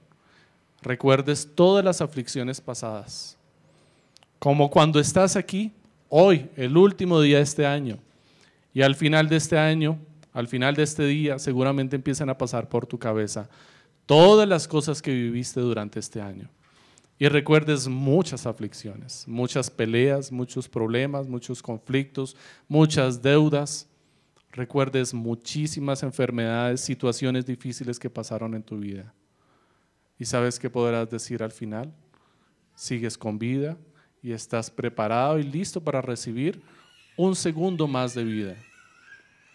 recuerdes todas las aflicciones pasadas como cuando estás aquí, hoy, el último día de este año, y al final de este año, al final de este día, seguramente empiezan a pasar por tu cabeza todas las cosas que viviste durante este año. Y recuerdes muchas aflicciones, muchas peleas, muchos problemas, muchos conflictos, muchas deudas. Recuerdes muchísimas enfermedades, situaciones difíciles que pasaron en tu vida. ¿Y sabes qué podrás decir al final? Sigues con vida, y estás preparado y listo para recibir un segundo más de vida.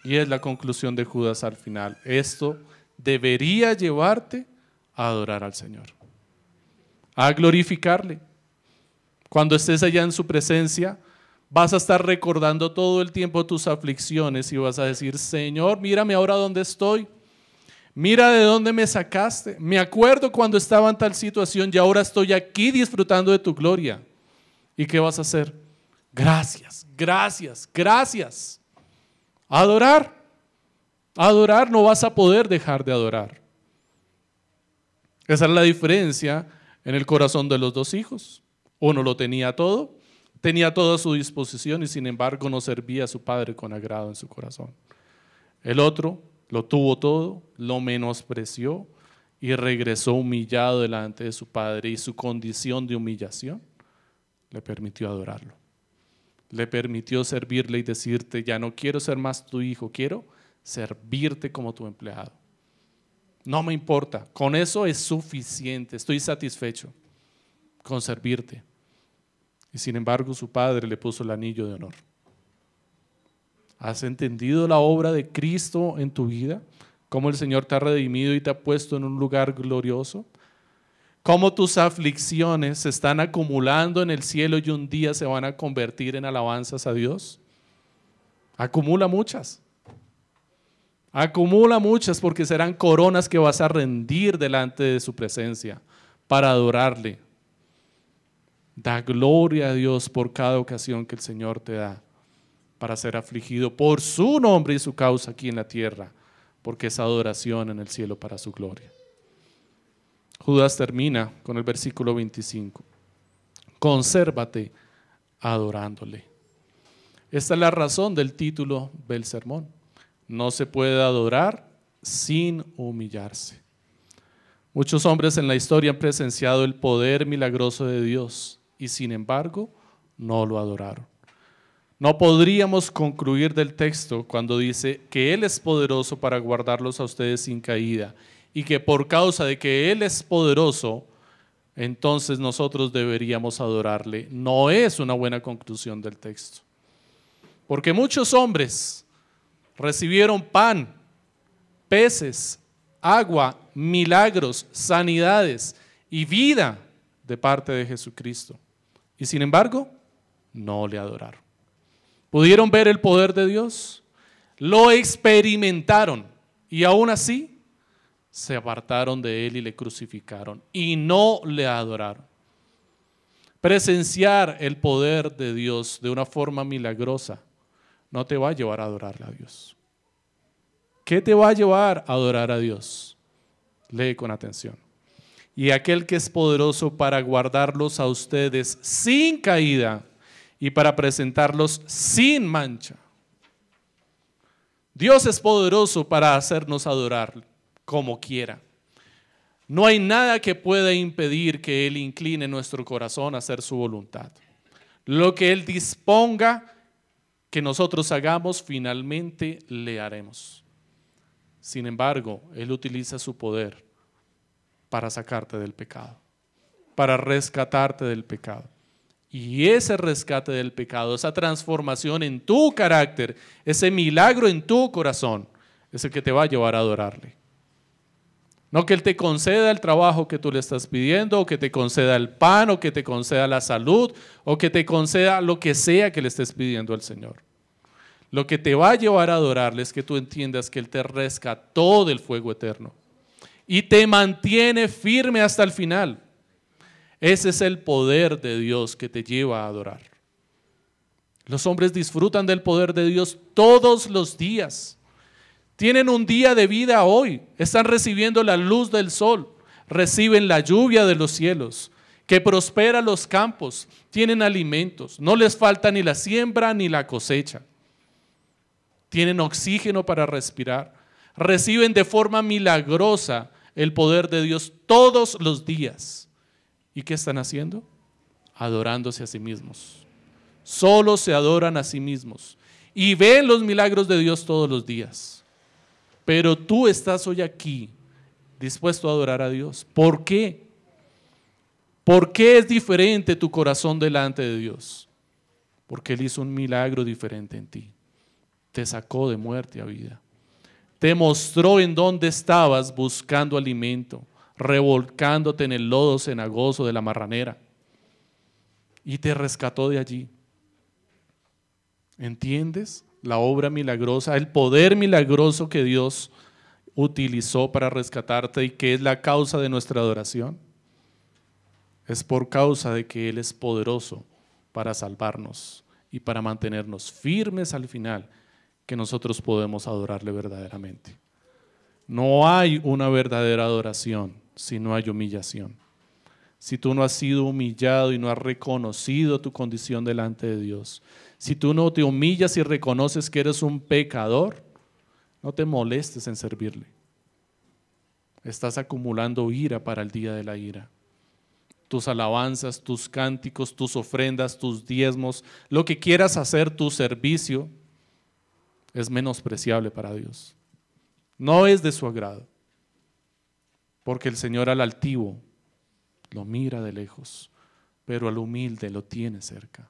Y es la conclusión de Judas al final. Esto debería llevarte a adorar al Señor, a glorificarle. Cuando estés allá en su presencia, vas a estar recordando todo el tiempo tus aflicciones y vas a decir, Señor, mírame ahora dónde estoy. Mira de dónde me sacaste. Me acuerdo cuando estaba en tal situación y ahora estoy aquí disfrutando de tu gloria. ¿Y qué vas a hacer? Gracias, gracias, gracias. Adorar. Adorar no vas a poder dejar de adorar. Esa es la diferencia en el corazón de los dos hijos. Uno lo tenía todo, tenía todo a su disposición y sin embargo no servía a su padre con agrado en su corazón. El otro lo tuvo todo, lo menospreció y regresó humillado delante de su padre y su condición de humillación le permitió adorarlo. Le permitió servirle y decirte, ya no quiero ser más tu hijo, quiero servirte como tu empleado. No me importa, con eso es suficiente, estoy satisfecho con servirte. Y sin embargo su padre le puso el anillo de honor. ¿Has entendido la obra de Cristo en tu vida? ¿Cómo el Señor te ha redimido y te ha puesto en un lugar glorioso? cómo tus aflicciones se están acumulando en el cielo y un día se van a convertir en alabanzas a Dios. Acumula muchas. Acumula muchas porque serán coronas que vas a rendir delante de su presencia para adorarle. Da gloria a Dios por cada ocasión que el Señor te da para ser afligido por su nombre y su causa aquí en la tierra, porque es adoración en el cielo para su gloria. Judas termina con el versículo 25. Consérvate adorándole. Esta es la razón del título del sermón. No se puede adorar sin humillarse. Muchos hombres en la historia han presenciado el poder milagroso de Dios y sin embargo no lo adoraron. No podríamos concluir del texto cuando dice que Él es poderoso para guardarlos a ustedes sin caída y que por causa de que Él es poderoso, entonces nosotros deberíamos adorarle. No es una buena conclusión del texto. Porque muchos hombres recibieron pan, peces, agua, milagros, sanidades y vida de parte de Jesucristo. Y sin embargo, no le adoraron. ¿Pudieron ver el poder de Dios? Lo experimentaron y aún así se apartaron de él y le crucificaron y no le adoraron. Presenciar el poder de Dios de una forma milagrosa no te va a llevar a adorarle a Dios. ¿Qué te va a llevar a adorar a Dios? Lee con atención. Y aquel que es poderoso para guardarlos a ustedes sin caída y para presentarlos sin mancha. Dios es poderoso para hacernos adorar como quiera. No hay nada que pueda impedir que Él incline nuestro corazón a hacer su voluntad. Lo que Él disponga que nosotros hagamos, finalmente le haremos. Sin embargo, Él utiliza su poder para sacarte del pecado, para rescatarte del pecado. Y ese rescate del pecado, esa transformación en tu carácter, ese milagro en tu corazón, es el que te va a llevar a adorarle. No que Él te conceda el trabajo que tú le estás pidiendo, o que te conceda el pan, o que te conceda la salud, o que te conceda lo que sea que le estés pidiendo al Señor. Lo que te va a llevar a adorarle es que tú entiendas que Él te rescató del fuego eterno y te mantiene firme hasta el final. Ese es el poder de Dios que te lleva a adorar. Los hombres disfrutan del poder de Dios todos los días. Tienen un día de vida hoy, están recibiendo la luz del sol, reciben la lluvia de los cielos, que prospera los campos, tienen alimentos, no les falta ni la siembra ni la cosecha. Tienen oxígeno para respirar, reciben de forma milagrosa el poder de Dios todos los días. ¿Y qué están haciendo? Adorándose a sí mismos. Solo se adoran a sí mismos y ven los milagros de Dios todos los días. Pero tú estás hoy aquí dispuesto a adorar a Dios. ¿Por qué? ¿Por qué es diferente tu corazón delante de Dios? Porque Él hizo un milagro diferente en ti. Te sacó de muerte a vida. Te mostró en dónde estabas buscando alimento, revolcándote en el lodo cenagoso de la marranera. Y te rescató de allí. ¿Entiendes? La obra milagrosa, el poder milagroso que Dios utilizó para rescatarte y que es la causa de nuestra adoración? Es por causa de que Él es poderoso para salvarnos y para mantenernos firmes al final que nosotros podemos adorarle verdaderamente. No hay una verdadera adoración si no hay humillación. Si tú no has sido humillado y no has reconocido tu condición delante de Dios, si tú no te humillas y reconoces que eres un pecador, no te molestes en servirle. Estás acumulando ira para el día de la ira. Tus alabanzas, tus cánticos, tus ofrendas, tus diezmos, lo que quieras hacer, tu servicio, es menospreciable para Dios. No es de su agrado. Porque el Señor al altivo lo mira de lejos, pero al humilde lo tiene cerca.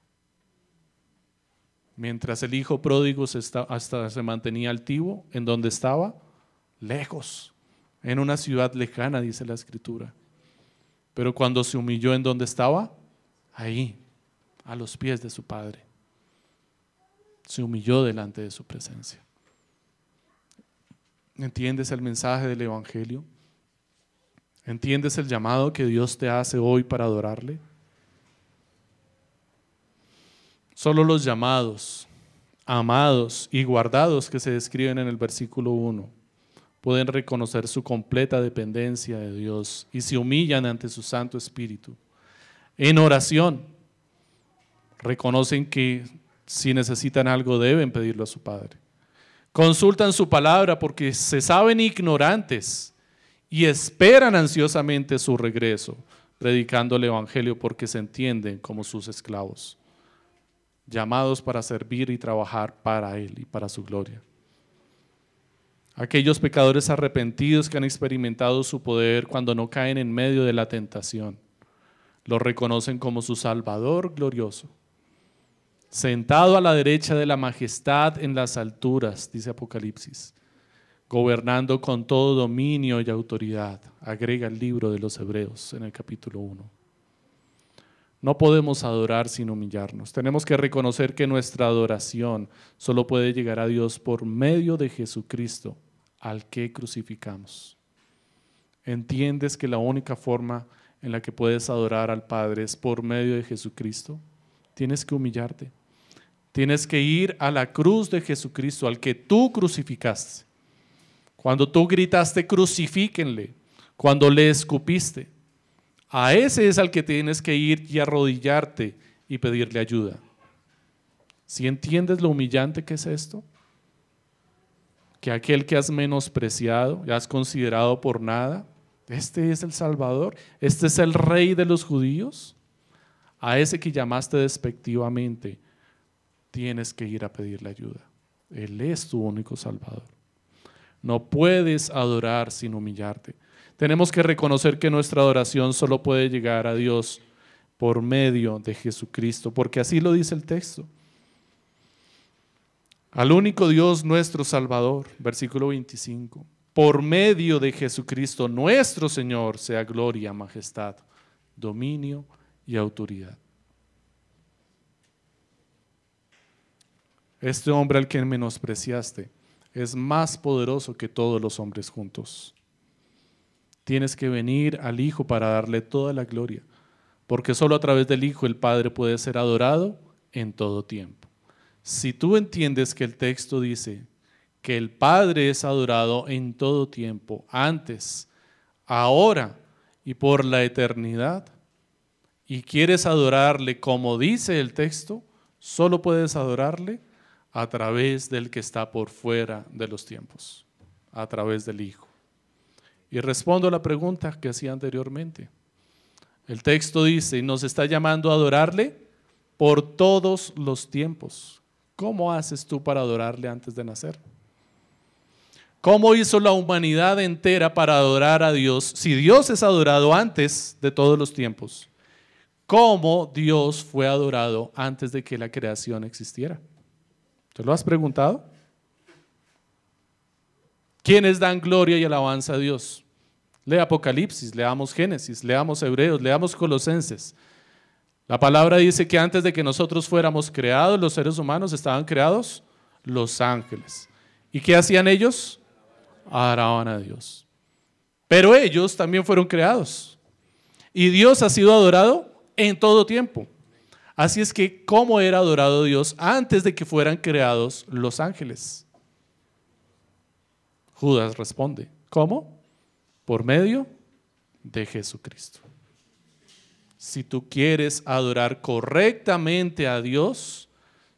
Mientras el hijo pródigo se hasta se mantenía altivo, ¿en donde estaba? Lejos, en una ciudad lejana, dice la escritura. Pero cuando se humilló, ¿en donde estaba? Ahí, a los pies de su padre. Se humilló delante de su presencia. ¿Entiendes el mensaje del Evangelio? ¿Entiendes el llamado que Dios te hace hoy para adorarle? Solo los llamados, amados y guardados que se describen en el versículo 1 pueden reconocer su completa dependencia de Dios y se humillan ante su Santo Espíritu. En oración, reconocen que si necesitan algo deben pedirlo a su Padre. Consultan su palabra porque se saben ignorantes y esperan ansiosamente su regreso, predicando el Evangelio porque se entienden como sus esclavos, llamados para servir y trabajar para Él y para su gloria. Aquellos pecadores arrepentidos que han experimentado su poder cuando no caen en medio de la tentación, lo reconocen como su Salvador glorioso sentado a la derecha de la majestad en las alturas, dice Apocalipsis, gobernando con todo dominio y autoridad, agrega el libro de los Hebreos en el capítulo 1. No podemos adorar sin humillarnos. Tenemos que reconocer que nuestra adoración solo puede llegar a Dios por medio de Jesucristo, al que crucificamos. ¿Entiendes que la única forma en la que puedes adorar al Padre es por medio de Jesucristo? Tienes que humillarte. Tienes que ir a la cruz de Jesucristo, al que tú crucificaste. Cuando tú gritaste, crucifíquenle. Cuando le escupiste. A ese es al que tienes que ir y arrodillarte y pedirle ayuda. Si entiendes lo humillante que es esto, que aquel que has menospreciado y has considerado por nada, este es el Salvador, este es el Rey de los judíos, a ese que llamaste despectivamente, tienes que ir a pedirle ayuda. Él es tu único Salvador. No puedes adorar sin humillarte. Tenemos que reconocer que nuestra adoración solo puede llegar a Dios por medio de Jesucristo, porque así lo dice el texto. Al único Dios nuestro Salvador, versículo 25, por medio de Jesucristo nuestro Señor sea gloria, majestad, dominio y autoridad. Este hombre al que menospreciaste es más poderoso que todos los hombres juntos. Tienes que venir al Hijo para darle toda la gloria, porque solo a través del Hijo el Padre puede ser adorado en todo tiempo. Si tú entiendes que el texto dice que el Padre es adorado en todo tiempo, antes, ahora y por la eternidad, y quieres adorarle como dice el texto, solo puedes adorarle a través del que está por fuera de los tiempos, a través del Hijo. Y respondo a la pregunta que hacía anteriormente. El texto dice, y nos está llamando a adorarle por todos los tiempos. ¿Cómo haces tú para adorarle antes de nacer? ¿Cómo hizo la humanidad entera para adorar a Dios si Dios es adorado antes de todos los tiempos? ¿Cómo Dios fue adorado antes de que la creación existiera? ¿Te lo has preguntado? ¿Quiénes dan gloria y alabanza a Dios? Lea Apocalipsis, leamos Génesis, leamos Hebreos, leamos Colosenses. La palabra dice que antes de que nosotros fuéramos creados, los seres humanos estaban creados los ángeles. ¿Y qué hacían ellos? Adoraban a Dios. Pero ellos también fueron creados. Y Dios ha sido adorado en todo tiempo. Así es que, ¿cómo era adorado Dios antes de que fueran creados los ángeles? Judas responde, ¿cómo? Por medio de Jesucristo. Si tú quieres adorar correctamente a Dios,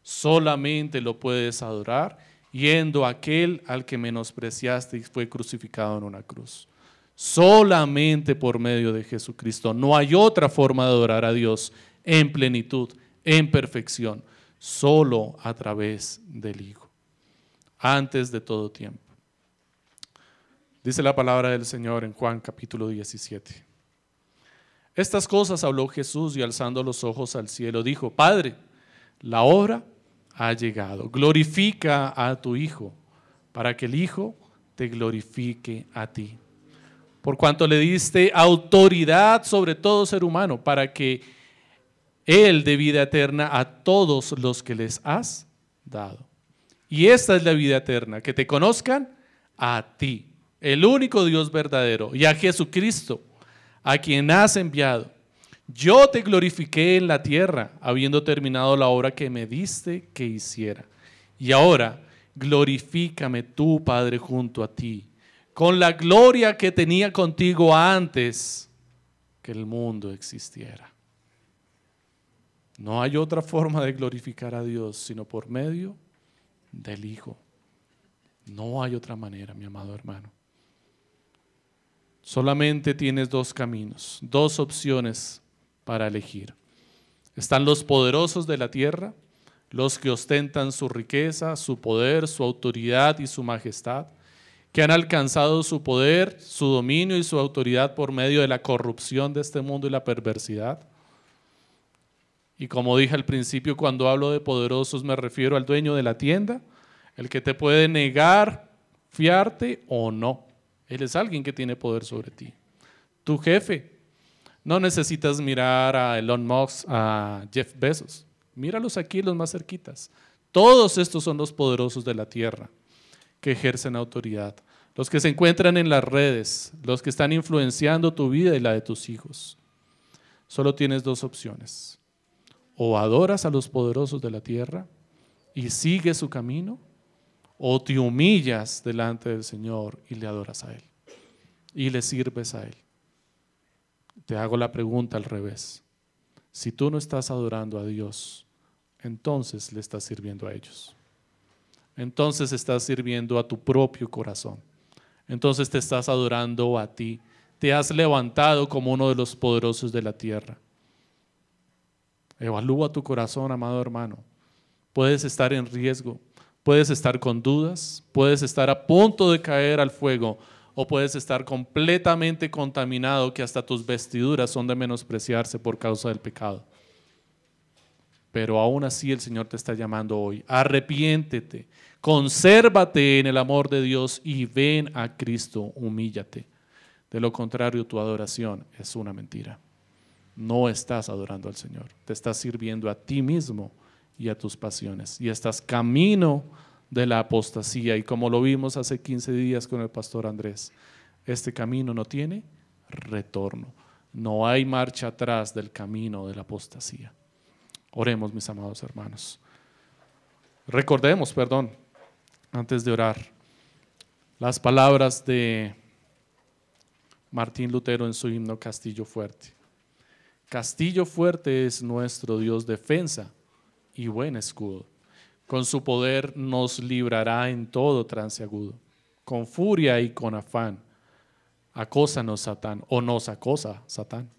solamente lo puedes adorar yendo a aquel al que menospreciaste y fue crucificado en una cruz. Solamente por medio de Jesucristo. No hay otra forma de adorar a Dios en plenitud, en perfección, solo a través del Hijo, antes de todo tiempo. Dice la palabra del Señor en Juan capítulo 17. Estas cosas habló Jesús y alzando los ojos al cielo dijo, Padre, la hora ha llegado, glorifica a tu Hijo, para que el Hijo te glorifique a ti. Por cuanto le diste autoridad sobre todo ser humano, para que él de vida eterna a todos los que les has dado. Y esta es la vida eterna, que te conozcan a ti, el único Dios verdadero, y a Jesucristo, a quien has enviado. Yo te glorifiqué en la tierra, habiendo terminado la obra que me diste que hiciera. Y ahora, glorifícame tú, Padre, junto a ti, con la gloria que tenía contigo antes que el mundo existiera. No hay otra forma de glorificar a Dios sino por medio del Hijo. No hay otra manera, mi amado hermano. Solamente tienes dos caminos, dos opciones para elegir. Están los poderosos de la tierra, los que ostentan su riqueza, su poder, su autoridad y su majestad, que han alcanzado su poder, su dominio y su autoridad por medio de la corrupción de este mundo y la perversidad. Y como dije al principio, cuando hablo de poderosos me refiero al dueño de la tienda, el que te puede negar, fiarte o no. Él es alguien que tiene poder sobre ti. Tu jefe. No necesitas mirar a Elon Musk, a Jeff Bezos. Míralos aquí, los más cerquitas. Todos estos son los poderosos de la tierra que ejercen autoridad. Los que se encuentran en las redes, los que están influenciando tu vida y la de tus hijos. Solo tienes dos opciones. O adoras a los poderosos de la tierra y sigues su camino, o te humillas delante del Señor y le adoras a Él y le sirves a Él. Te hago la pregunta al revés. Si tú no estás adorando a Dios, entonces le estás sirviendo a ellos. Entonces estás sirviendo a tu propio corazón. Entonces te estás adorando a ti. Te has levantado como uno de los poderosos de la tierra. Evalúa tu corazón, amado hermano. Puedes estar en riesgo, Puedes estar con dudas, puedes estar a punto de caer al fuego o puedes estar completamente contaminado que hasta tus vestiduras son de menospreciarse por causa del pecado. Pero aún así el Señor te está llamando hoy. Arrepiéntete, consérvate en el amor de Dios y ven a Cristo, humíllate. De lo contrario, tu adoración es una mentira. No estás adorando al Señor, te estás sirviendo a ti mismo y a tus pasiones. Y estás camino de la apostasía. Y como lo vimos hace 15 días con el pastor Andrés, este camino no tiene retorno. No hay marcha atrás del camino de la apostasía. Oremos, mis amados hermanos. Recordemos, perdón, antes de orar, las palabras de Martín Lutero en su himno Castillo Fuerte. Castillo fuerte es nuestro Dios defensa y buen escudo. Con su poder nos librará en todo trance agudo. Con furia y con afán, acósanos Satán, o nos acosa Satán.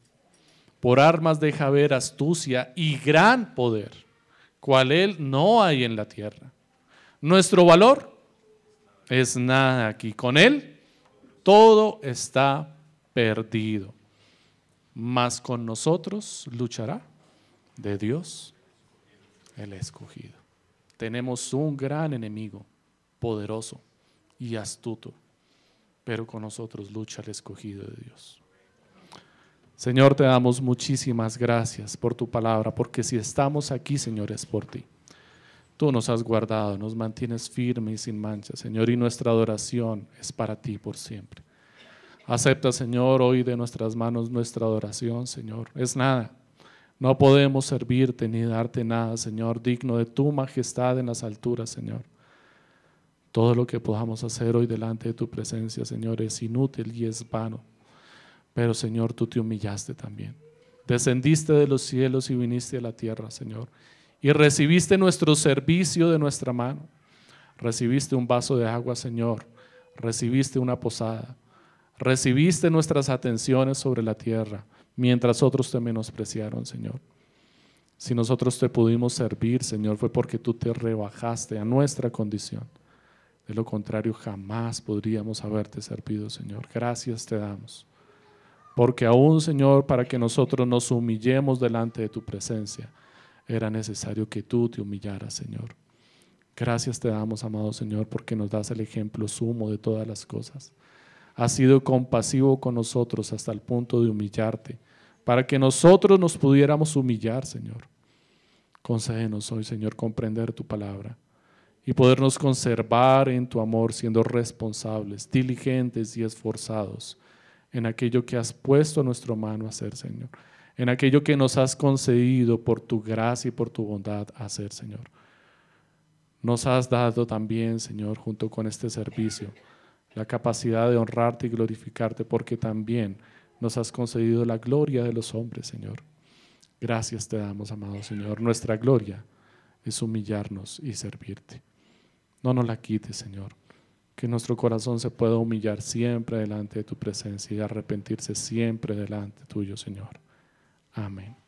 Por armas deja ver astucia y gran poder, cual él no hay en la tierra. Nuestro valor es nada aquí. Con él todo está perdido. Mas con nosotros luchará de Dios el escogido. Tenemos un gran enemigo, poderoso y astuto, pero con nosotros lucha el escogido de Dios. Señor, te damos muchísimas gracias por tu palabra, porque si estamos aquí, Señor, es por ti. Tú nos has guardado, nos mantienes firme y sin mancha, Señor, y nuestra adoración es para ti por siempre. Acepta, Señor, hoy de nuestras manos nuestra adoración, Señor. Es nada no podemos servirte ni darte nada, Señor, digno de tu majestad en las alturas, Señor. Todo lo que podamos hacer hoy delante de tu presencia, Señor, es inútil y es vano. Pero, Señor, tú te humillaste también. Descendiste de los cielos y viniste a la tierra, Señor. Y recibiste nuestro servicio de nuestra mano. Recibiste un vaso de agua, Señor. Recibiste una posada. Recibiste nuestras atenciones sobre la tierra mientras otros te menospreciaron, Señor. Si nosotros te pudimos servir, Señor, fue porque tú te rebajaste a nuestra condición. De lo contrario, jamás podríamos haberte servido, Señor. Gracias te damos. Porque aún, Señor, para que nosotros nos humillemos delante de tu presencia, era necesario que tú te humillaras, Señor. Gracias te damos, amado Señor, porque nos das el ejemplo sumo de todas las cosas has sido compasivo con nosotros hasta el punto de humillarte, para que nosotros nos pudiéramos humillar, Señor. Concédenos hoy, Señor, comprender tu palabra y podernos conservar en tu amor siendo responsables, diligentes y esforzados en aquello que has puesto a nuestra mano a hacer, Señor, en aquello que nos has concedido por tu gracia y por tu bondad a hacer, Señor. Nos has dado también, Señor, junto con este servicio, la capacidad de honrarte y glorificarte, porque también nos has concedido la gloria de los hombres, Señor. Gracias te damos, amado Señor. Nuestra gloria es humillarnos y servirte. No nos la quites, Señor. que nuestro corazón se pueda humillar siempre delante de tu presencia y arrepentirse siempre delante tuyo, Señor. Amén.